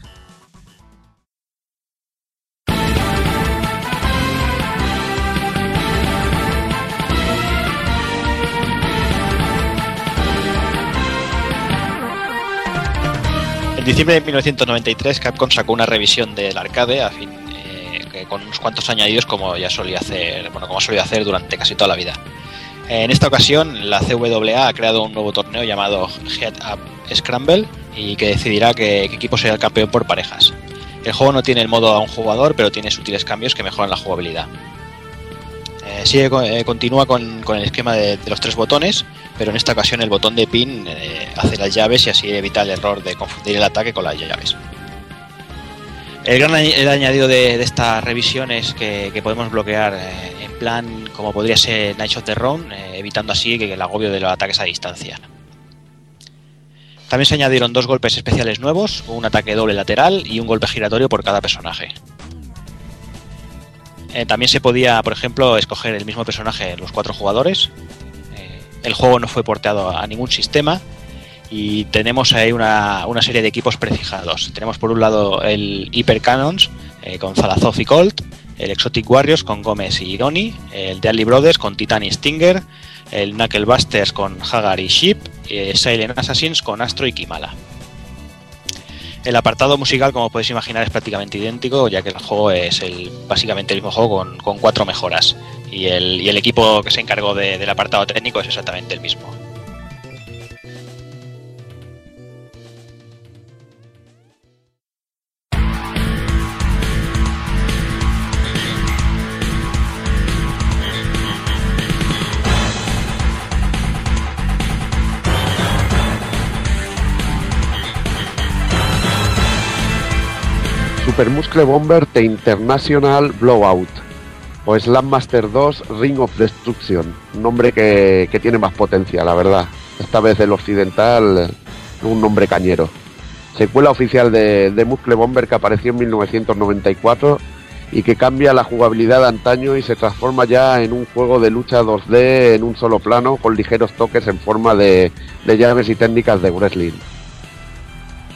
Diciembre de 1993 Capcom sacó una revisión del arcade a fin, eh, con unos cuantos añadidos como ya solía hacer, bueno, como solido hacer durante casi toda la vida. En esta ocasión la CWA ha creado un nuevo torneo llamado Head Up Scramble y que decidirá qué, equipo será el campeón por parejas. El juego no tiene el modo a un jugador, pero tiene sutiles cambios que mejoran la jugabilidad. Eh, sigue, eh, continúa con, con el esquema de los tres botones, pero en esta ocasión el botón de pin eh, hace las llaves y así evita el error de confundir el ataque con las llaves. El gran el añadido de, de esta revisión es que, podemos bloquear eh, en plan como podría ser Knights of the Round, eh, evitando así que el agobio de los ataques a distancia. También se añadieron dos golpes especiales nuevos, un ataque doble lateral y un golpe giratorio por cada personaje. También se podía, por ejemplo, escoger el mismo personaje los cuatro jugadores. El juego no fue porteado a ningún sistema y tenemos ahí una, serie de equipos prefijados. Tenemos por un lado el Hyper Cannons eh, con Zalazov y Colt, el Exotic Warriors con Gómez y Ironi, el Deadly Brothers con Titan y Stinger, el Knuckle Busters con Hagar y Sheep, eh, Silent Assassins con Astro y Kimala. El apartado musical, como podéis imaginar, es prácticamente idéntico, ya que el juego es básicamente el mismo juego con cuatro mejoras. Y el, equipo que se encargó de- del apartado técnico es exactamente el mismo. Super Muscle Bomber The International Blowout o Slam Master 2 Ring of Destruction, un nombre que, que tiene más potencia, la verdad. Esta vez el occidental, un nombre cañero. Secuela oficial de, de Muscle Bomber que apareció en 1994 y que cambia la jugabilidad de antaño y se transforma ya en un juego de lucha 2D en un solo plano con ligeros toques en forma de, de llaves y técnicas de wrestling.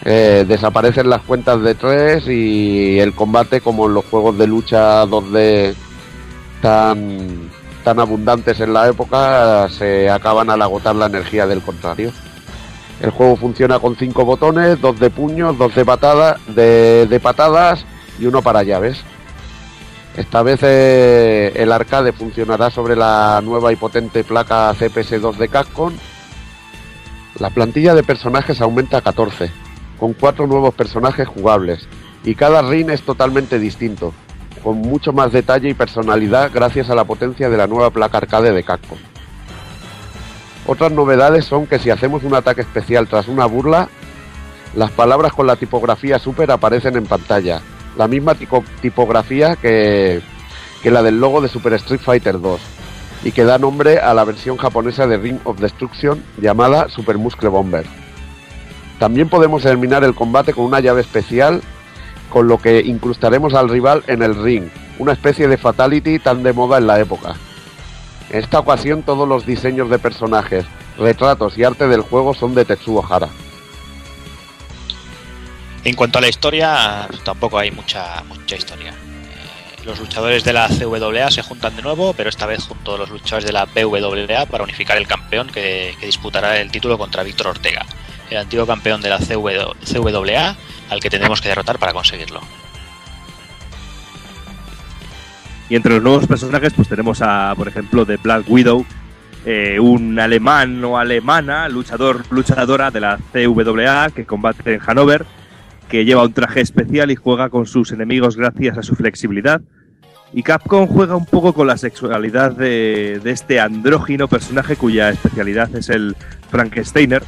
Eh, desaparecen las cuentas de tres y el combate como en los juegos de lucha 2D tan, tan abundantes en la época se acaban al agotar la energía del contrario. El juego funciona con cinco botones, dos de puños, dos de, patada, de, de patadas y uno para llaves. Esta vez eh, el arcade funcionará sobre la nueva y potente placa CPS2 de Capcom. La plantilla de personajes aumenta a 14, con cuatro nuevos personajes jugables, y cada ring es totalmente distinto, con mucho más detalle y personalidad gracias a la potencia de la nueva placa arcade de Capcom. Otras novedades son que si hacemos un ataque especial tras una burla, las palabras con la tipografía super aparecen en pantalla, la misma tipo- tipografía que, que la del logo de Super Street Fighter 2, y que da nombre a la versión japonesa de Ring of Destruction llamada Super Muscle Bomber. También podemos terminar el combate con una llave especial, con lo que incrustaremos al rival en el ring, una especie de fatality tan de moda en la época. En esta ocasión todos los diseños de personajes, retratos y arte del juego son de Tetsuo Hara. En cuanto a la historia, tampoco hay mucha, mucha historia. Eh, Los luchadores de la CWA se juntan de nuevo, pero esta vez junto a los luchadores de la BWA para unificar el campeón que, disputará el título contra Víctor Ortega, el antiguo campeón de la CW CWA, al que tendremos que derrotar para conseguirlo. Y entre los nuevos personajes, pues tenemos a, por ejemplo, de Black Widow, eh, un alemán o alemana, luchador, luchadora de la CWA que combate en Hannover, que lleva un traje especial y juega con sus enemigos gracias a su flexibilidad. Y Capcom juega un poco con la sexualidad de, de este andrógino personaje cuya especialidad es el Frankensteiner.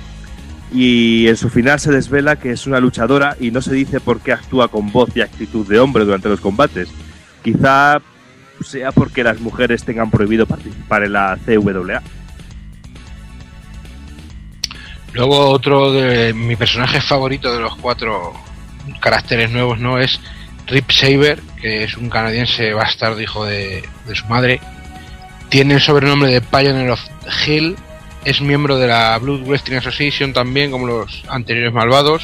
Y en su final se desvela que es una luchadora y no se dice por qué actúa con voz y actitud de hombre durante los combates. Quizá sea porque las mujeres tengan prohibido participar en la CWA. Luego otro de mi personaje favorito de los cuatro caracteres nuevos no es Rip Saber, que es un canadiense bastardo hijo de, de su madre. Tiene el sobrenombre de Pioneer of Hill. Es miembro de la Blood Wrestling Association también, como los anteriores malvados.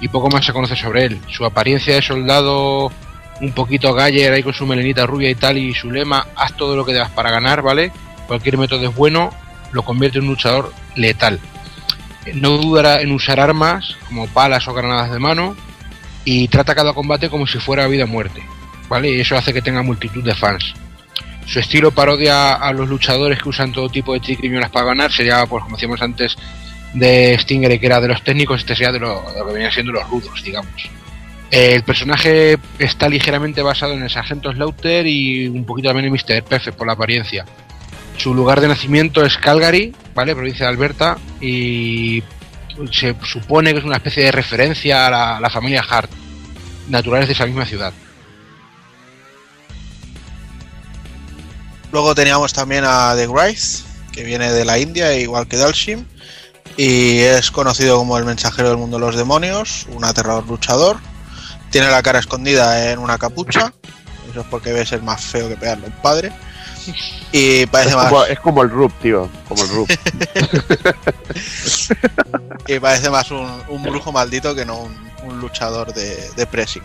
Y poco más se conoce sobre él. Su apariencia de soldado un poquito galler ahí con su melenita rubia y tal. Y su lema, haz todo lo que debas para ganar, ¿vale? Cualquier método es bueno, lo convierte en un luchador letal. No dudará en usar armas como palas o granadas de mano y trata cada combate como si fuera vida o muerte, ¿vale? Y eso hace que tenga multitud de fans. Su estilo parodia a los luchadores que usan todo tipo de tricriminas para ganar, sería, pues como decíamos antes, de Stinger, que era de los técnicos, este sería de lo, que venían siendo los rudos, digamos. El personaje está ligeramente basado en el Sargento Slaughter y un poquito también en Mr. Perfect por la apariencia. Su lugar de nacimiento es Calgary, ¿vale? Provincia de Alberta, y se supone que es una especie de referencia a la, a la familia Hart, naturales de esa misma ciudad. Luego teníamos también a The Grice, que viene de la India, igual que Dalshim, y es conocido como el mensajero del mundo de los demonios, un aterrador luchador. Tiene la cara escondida en una capucha, eso es porque debe ser más feo que pegarle un padre. Y parece Es más. como, es como el Rub, tío. Como el Rub. y parece más un, un brujo maldito que no un, un luchador de, de pressing.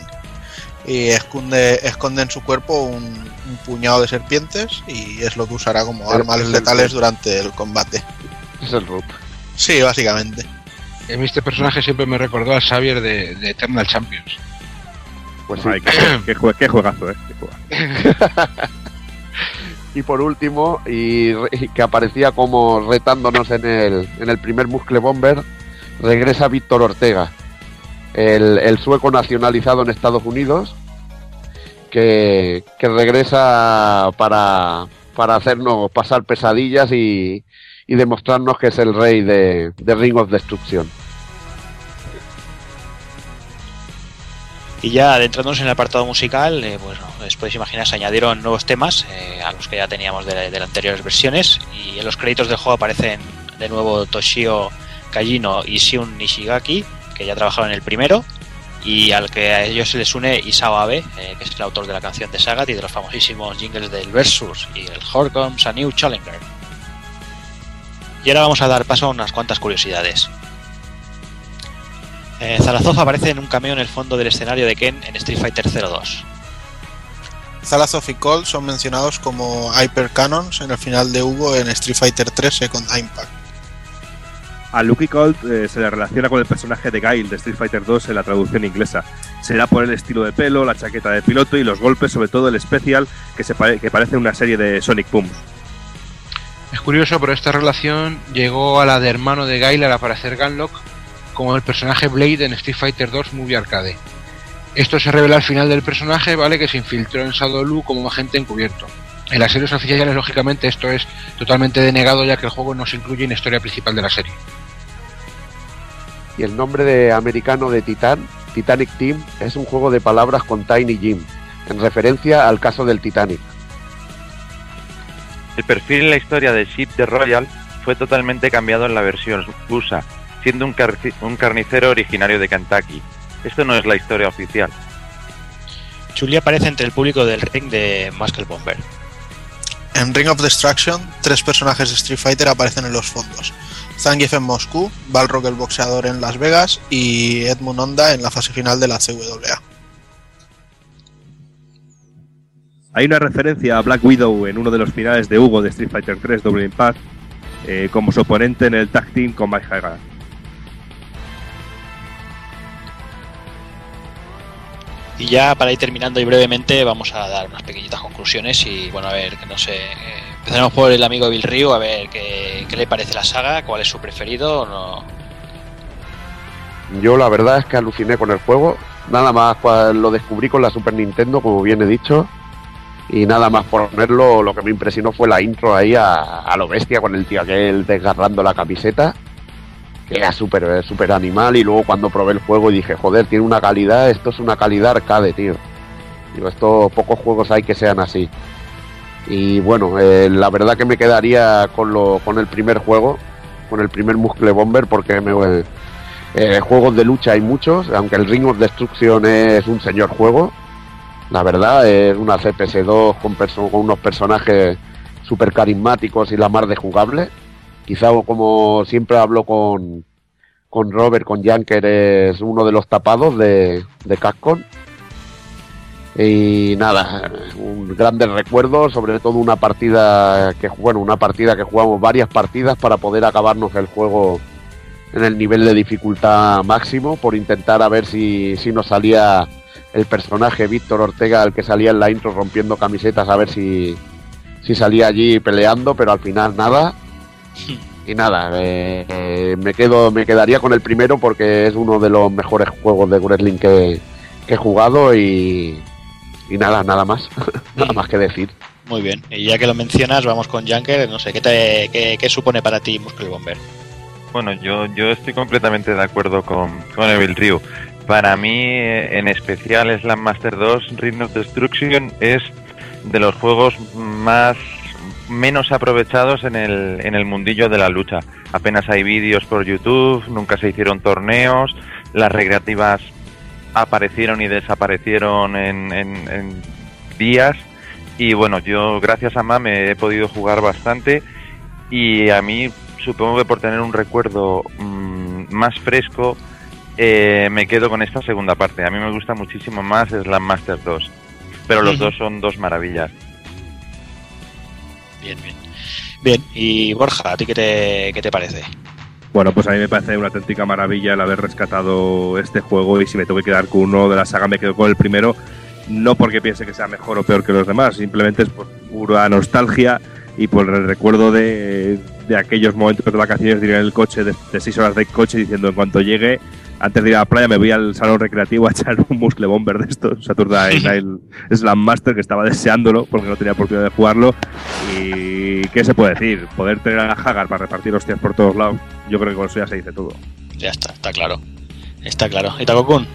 Y esconde, esconde en su cuerpo un, un puñado de serpientes y es lo que usará como armas el letales durante el combate. es el Rub. Sí, básicamente. En este personaje siempre me recordó al Xavier de, de Eternal Champions. Pues sí. Ay, qué, qué jue- qué juegazo, ¿eh? Qué juegazo. Y por último, y que aparecía como retándonos en el, en el primer Muscle Bomber, regresa Víctor Ortega, el, sueco nacionalizado en Estados Unidos, que, regresa para, para hacernos pasar pesadillas y, y demostrarnos que es el rey de, Ring of Destruction. Y ya adentrándonos en el apartado musical, eh, bueno, os podéis imaginar, se añadieron nuevos temas eh, a los que ya teníamos de, de las anteriores versiones. Y en los créditos del juego aparecen de nuevo Toshio Kajino y Shun Nishigaki, que ya trabajaron en el primero. Y al que a ellos se les une Isao Abe, eh, que es el autor de la canción de Sagat y de los famosísimos jingles del Versus y el Here Comes a New Challenger. Y ahora vamos a dar paso a unas cuantas curiosidades. Eh, aparece en un cameo en el fondo del escenario de Ken en Street Fighter 02. Zalazov y Colt son mencionados como Hyper Canons en el final de Hugo en Street Fighter 3 Second Impact. A Lucky Colt eh, se le relaciona con el personaje de Guile de Street Fighter 2 en la traducción inglesa. Será por el estilo de pelo, la chaqueta de piloto y los golpes, sobre todo el especial, que, se que parece una serie de Sonic Booms. Es curioso, pero esta relación llegó a la de hermano de Guile al aparecer Gunlock como el personaje Blade en Street Fighter 2 Movie Arcade. Esto se revela al final del personaje, ¿vale? Que se infiltró en Shadowloo como agente encubierto. En las series oficiales, lógicamente, esto es totalmente denegado ya que el juego no se incluye en la historia principal de la serie. Y el nombre de americano de Titan, Titanic Team, es un juego de palabras con Tiny Jim, en referencia al caso del Titanic. El perfil en la historia de Ship de Royal fue totalmente cambiado en la versión USA, siendo un, un carnicero originario de Kentucky. Esto no es la historia oficial. Chuli aparece entre el público del ring de Muscle Bomber. En Ring of Destruction, tres personajes de Street Fighter aparecen en los fondos. Zangief en Moscú, Balrog el boxeador en Las Vegas y Edmund Honda en la fase final de la CWA. Hay una referencia a Black Widow en uno de los finales de Hugo de Street Fighter 3 Double Impact eh, como su oponente en el tag team con Mike Hagar. Y ya para ir terminando y brevemente vamos a dar unas pequeñitas conclusiones y bueno, a ver, que no sé, eh, empezaremos por el amigo Bill Ryu, a ver qué, qué le parece la saga, cuál es su preferido no. Yo la verdad es que aluciné con el juego. Nada más lo descubrí con la Super Nintendo, como bien he dicho. Y nada más ponerlo, lo que me impresionó fue la intro ahí a, a lo bestia con el tío aquel desgarrando la camiseta. Que era súper eh, súper animal. Y luego cuando probé el juego dije, joder, tiene una calidad, esto es una calidad arcade, tío. Digo, esto pocos juegos hay que sean así. Y bueno, eh, la verdad que me quedaría con, lo, con el primer juego, con el primer Muscle Bomber, porque me, eh, juegos de lucha hay muchos, aunque el Ring of Destruction es un señor juego. La verdad, es una CPS2 con, con unos personajes súper carismáticos y la mar de jugable. Quizá como siempre hablo con, con Robert, con Janker, es uno de los tapados de, Capcom. Y nada, un grandes recuerdos, sobre todo una partida que bueno, una partida que jugamos varias partidas para poder acabarnos el juego en el nivel de dificultad máximo por intentar a ver si, si nos salía el personaje Víctor Ortega, el que salía en la intro rompiendo camisetas, a ver si, si salía allí peleando, pero al final nada. Y nada, eh, eh, me quedo me quedaría con el primero porque es uno de los mejores juegos de wrestling que, que he jugado y, y nada, nada más, nada más que decir. Muy bien. Y ya que lo mencionas, vamos con Junker. No sé, ¿qué, te, qué, qué supone para ti Muscle Bomber? Bueno, yo, yo estoy completamente de acuerdo con, con Evil Ryu. Para mí, eh, en especial, Slam Master 2 Ring of Destruction es de los juegos más menos aprovechados en el, en el mundillo de la lucha. Apenas hay vídeos por YouTube, nunca se hicieron torneos, las recreativas aparecieron y desaparecieron en, en- en días. Y bueno, yo gracias a MAME he podido jugar bastante y a mí supongo que por tener un recuerdo mm, más fresco eh, me quedo con esta segunda parte. A mí me gusta muchísimo más Slam Master 2, pero los dos son dos maravillas. Bien, bien. Bien, y Borja, ¿a ti qué te, qué te parece? Bueno, pues a mí me parece una auténtica maravilla el haber rescatado este juego y si me tengo que quedar con uno de la saga me quedo con el primero, no porque piense que sea mejor o peor que los demás, simplemente es por pura nostalgia y por el recuerdo de, de aquellos momentos de vacaciones de en el coche, de, de seis horas de coche, diciendo en cuanto llegue, antes de ir a la playa me voy al salón recreativo a echar un muscle bomber de estos, Saturday Night Slam Master, que estaba deseándolo porque no tenía oportunidad de jugarlo. Y qué se puede decir, poder tener a Hagar para repartir hostias por todos lados, yo creo que con eso ya se dice todo. Ya está, está claro. Está claro. ¿Y Takokun?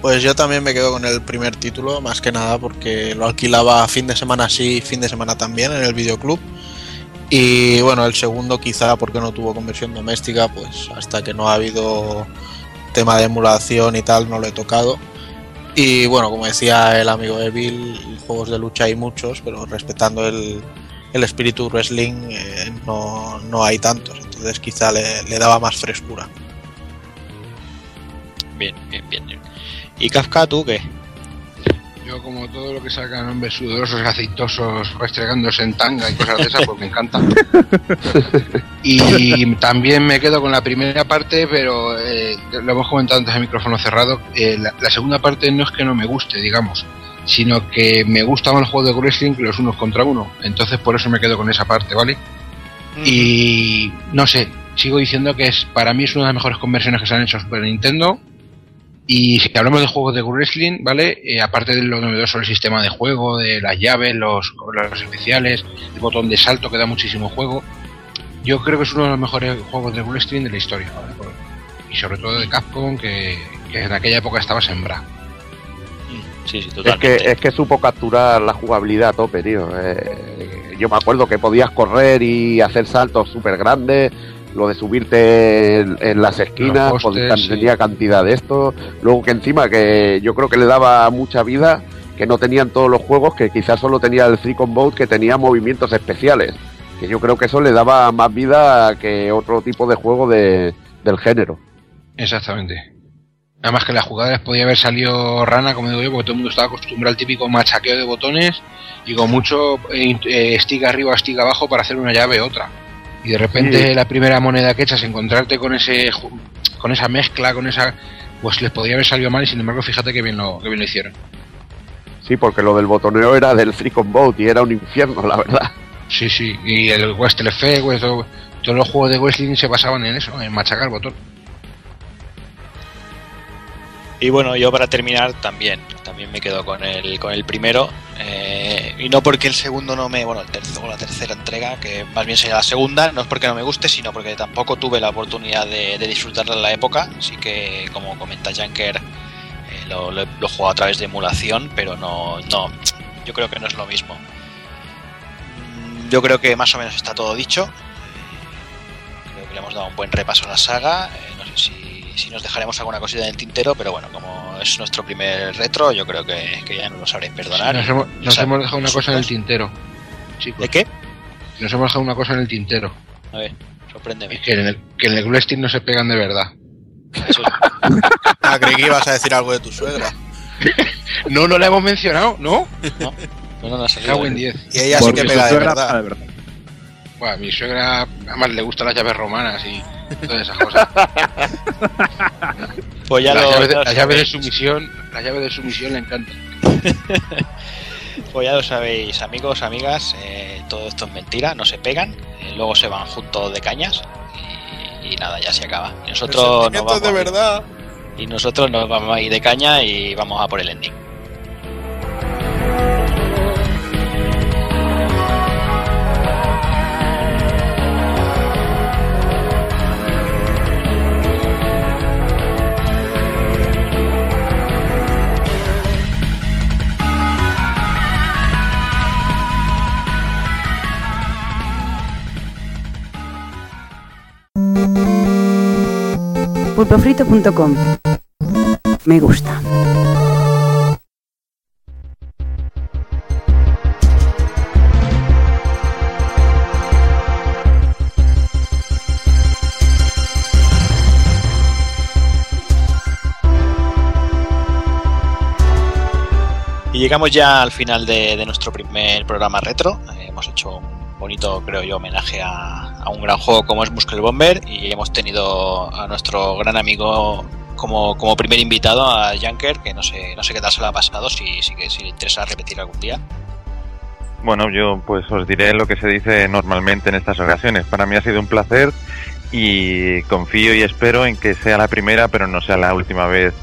Pues yo también me quedo con el primer título, más que nada porque lo alquilaba fin de semana sí, fin de semana también en el videoclub. Y bueno, el segundo quizá porque no tuvo conversión doméstica, pues hasta que no ha habido tema de emulación y tal, no lo he tocado. Y bueno, como decía el amigo Evil, juegos de lucha hay muchos, pero respetando el, el espíritu wrestling eh, no, no hay tantos. Entonces quizá le, le daba más frescura. Bien, bien, bien. bien. ¿Y Kafka, tú qué? Yo, como todo lo que sacan hombres sudorosos, aceitosos, restregándose en tanga y cosas de esas, pues me encanta. Y también me quedo con la primera parte, pero eh, lo hemos comentado antes de micrófono cerrado. eh, la, la segunda parte no es que no me guste, digamos, sino que me gusta más el juego de wrestling que los unos contra uno. Entonces, por eso me quedo con esa parte, ¿vale? Y no sé, sigo diciendo que es para mí es una de las mejores conversiones que se han hecho en Super Nintendo. Y si hablamos de juegos de wrestling, ¿vale? Eh, aparte de lo novedoso del sistema de juego, de las llaves, los, los especiales, el botón de salto que da muchísimo juego, yo creo que es uno de los mejores juegos de wrestling de la historia. ¿vale? Por- Y sobre todo de Capcom, que, que en aquella época estaba sembrado. Sí, sí, Es que, es que supo capturar la jugabilidad a tope, tío. Eh, yo me acuerdo que podías correr y hacer saltos súper grandes, lo de subirte en, en las esquinas, postes, sí. tenía cantidad de esto. Luego que encima que yo creo que le daba mucha vida, que no tenían todos los juegos, que quizás solo tenía el Three Boat que tenía movimientos especiales. Que yo creo que eso le daba más vida que otro tipo de juego de, del género. Exactamente. Además que la jugada les podía haber salido rana, como digo yo, porque todo el mundo estaba acostumbrado al típico machaqueo de botones y con mucho eh, eh, stick arriba, stick abajo para hacer una llave otra. Y de repente Sí. la primera moneda que echas, encontrarte con ese ju- con esa mezcla, con esa pues les podía haber salido mal y sin embargo fíjate que bien lo, que bien lo hicieron. Sí, porque lo del botoneo era del Three Boat y era un infierno, la verdad. Sí, sí, y el Effect, pues, todo- todos los juegos de wrestling se basaban en eso, en machacar el botón. Y bueno, yo para terminar también, también me quedo con el, con el primero. eh, y no porque el segundo no me. Bueno, el tercero, la tercera entrega, que más bien sería la segunda, no es porque no me guste, sino porque tampoco tuve la oportunidad de, disfrutarla en la época. Así que, como comenta Janker, eh, lo, lo, he jugado a través de emulación, pero no, no. Yo creo que no es lo mismo. Mm, Yo creo que más o menos está todo dicho. Eh, Creo que le hemos dado un buen repaso a la saga. no sé si, si nos dejaremos alguna cosita en el tintero, pero bueno, como es nuestro primer retro, yo creo que, que ya nos lo sabréis perdonar. Nos hemos, nos dejado una cosa en el tintero. Chicos. ¿De qué? Nos hemos dejado una cosa en el tintero. A ver, sorpréndeme. Que en el, que en el no se pegan de verdad. Eso- Ah, creí que ibas a decir algo de tu suegra. No, no la hemos mencionado, ¿no? no, no, no, no ha salido. Cago en 10. Y ella sí Porque que su pega de verdad. de verdad. A mi suegra además le gustan las llaves romanas y todas esas cosas. Pues ya las, lo, llaves de, las llaves de sabéis. sumisión, las llaves de sumisión le encantan. Pues ya lo sabéis, amigos, amigas, eh, todo esto es mentira, no se pegan, eh, luego se van juntos de cañas y, y nada, ya se acaba. Y nosotros nos vamos, de verdad. y nosotros nos vamos a ir de caña y vamos a por el ending. Pulpofrito.com Me gusta. Y llegamos ya al final de, nuestro primer programa retro. Eh, hemos hecho bonito, creo yo, homenaje a, a un gran juego como es Muscle Bomber y hemos tenido a nuestro gran amigo como, como primer invitado, a Janker, que no sé, no sé qué tal se lo ha pasado, si, si, si le interesa repetir algún día. Bueno, yo pues os diré lo que se dice normalmente en estas ocasiones. Para mí ha sido un placer y confío y espero en que sea la primera, pero no sea la última vez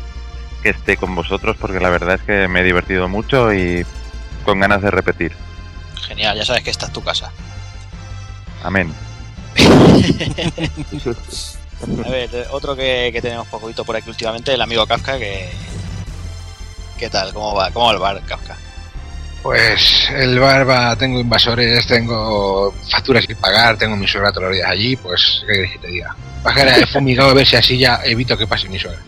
que esté con vosotros, porque la verdad es que me he divertido mucho y con ganas de repetir. Genial, ya sabes que esta es tu casa. Amén. A ver, otro que, que tenemos poquito por aquí últimamente, el amigo Kafka, que... ¿Qué tal? ¿Cómo va? ¿Cómo va el bar, Kafka? Pues el bar va, tengo invasores, tengo facturas sin pagar, tengo mi suegra todos los días allí, pues qué quieres que te diga. Fumigado a ver si así ya evito que pase mi suegra.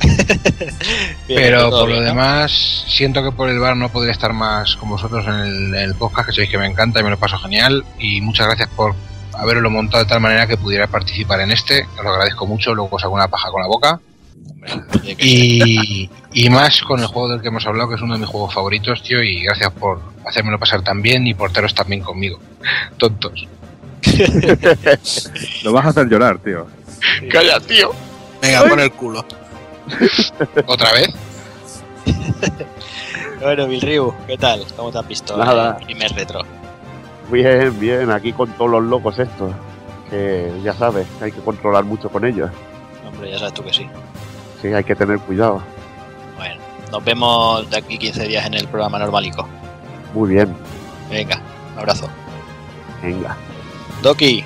Pero por lo demás, siento que por el bar no podré estar más con vosotros en el, en el podcast, que sabéis que me encanta y me lo paso genial. Y muchas gracias por haberlo montado de tal manera que pudiera participar en este. Os lo agradezco mucho, luego os hago una paja con la boca. Y, y más con el juego del que hemos hablado, que es uno de mis juegos favoritos, tío, y gracias por hacérmelo pasar tan bien y porteros también conmigo. Tontos. Lo vas a hacer llorar, tío. Calla, tío. Venga, pon el culo. ¿Otra vez? Bueno, Bill Ryu, ¿qué tal? ¿Cómo te has visto? Nada. El primer retro. Bien, bien, aquí con todos los locos estos. Que ya sabes, hay que controlar mucho con ellos. Hombre, ya sabes tú que sí. Sí, hay que tener cuidado. Bueno, nos vemos de aquí 15 días en el programa normalico. Muy bien, Venga, un abrazo. venga. Doki,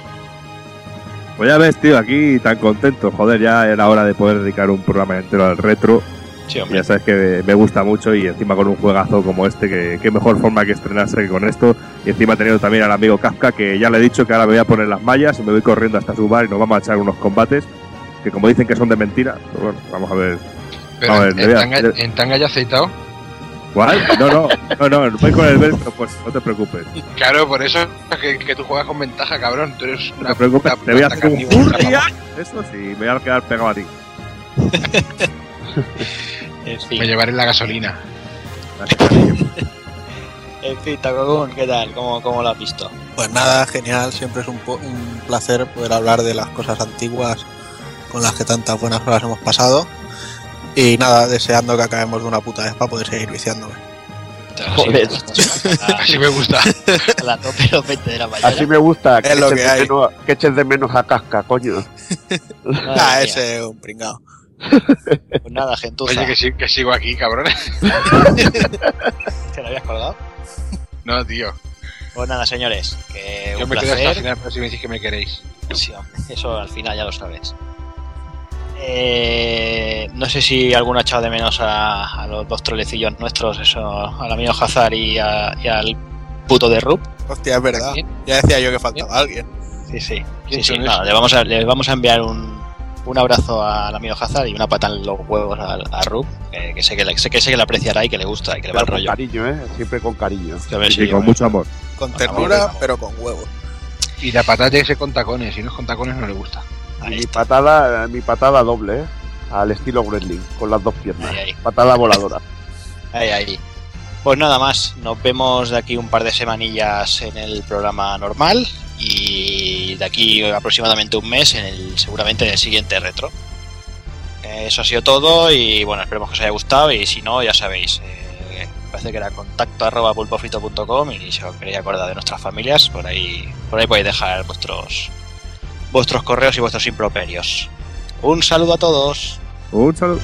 Pues ya ves, tío, aquí tan contento. Joder, ya era hora de poder dedicar un programa entero al retro. sí. Ya sabes que me gusta mucho y encima con un juegazo como este, que qué mejor forma que estrenarse que con esto. Y encima teniendo también al amigo Kafka, que ya le he dicho que ahora me voy a poner las mallas y me voy corriendo hasta su bar y nos vamos a echar unos combates. Que como dicen que son de mentira, pues bueno, vamos a ver. Pero A a- en tanga ya aceitado. ¿Cuál? No, no, no, no, voy con el verso, pues no te preocupes. Claro, por eso que, que tú juegas con ventaja, cabrón. Tú eres No una te preocupes, puta te voy a hacer un vamos. Eso sí, me voy a quedar pegado a ti. En fin, Me llevaré la gasolina. En fin, Takokun, ¿qué tal? ¿Cómo, ¿Cómo lo has visto? Pues nada, genial. Siempre es un, un placer poder hablar de las cosas antiguas con las que tantas buenas horas hemos pasado. Y nada, deseando que acabemos de una puta vez para poder seguir viciándome. Joder. Así me gusta. A las 12 y los 20 de la mañana. Así me gusta que, Es lo eches que de hay. menos, que eches de menos a casca, coño. Ah, ese es un pringao. Pues nada, gentuza. Oye, que, que sigo aquí, cabrón. ¿Te lo habías colgado? No, tío. Pues nada, señores, que Yo un me quedo hasta el placer. final, pero si me decís que me queréis. Sí, hombre, eso al final ya lo sabes. Eh, no sé si alguno ha echado de menos a, a los dos trolecillos nuestros, eso, al amigo Hazard y, a- y al puto de Rup. Hostia, es verdad. Ya decía yo que faltaba alguien. Sí, sí. Sí, le, vamos a, le vamos a enviar un, un abrazo al amigo Hazard y una pata en los huevos a, a Rup, que, que sé que, le, sé que sé que le apreciará y que le gusta y que le va el con rollo. cariño, ¿eh? Siempre con cariño. Sí, con mucho amor. Con ternura, pero con huevo. Y la patata ese con tacones. Si no es con tacones, no le gusta. Ahí Mi está. patada, mi patada doble, ¿eh? Al estilo wrestling, con las dos piernas. Ahí, ahí. Patada voladora. Ahí, ahí. Pues nada más, nos vemos de aquí un par de semanillas en el programa normal y de aquí aproximadamente un mes en el seguramente en el siguiente retro. Eso ha sido todo y bueno, esperemos que os haya gustado y si no, ya sabéis, eh, parece que era contacto arroba pulpofrito.com y si os queréis acordar de nuestras familias, por ahí, por ahí podéis dejar vuestros vuestros correos y vuestros improperios. Un saludo a todos. Un saludo.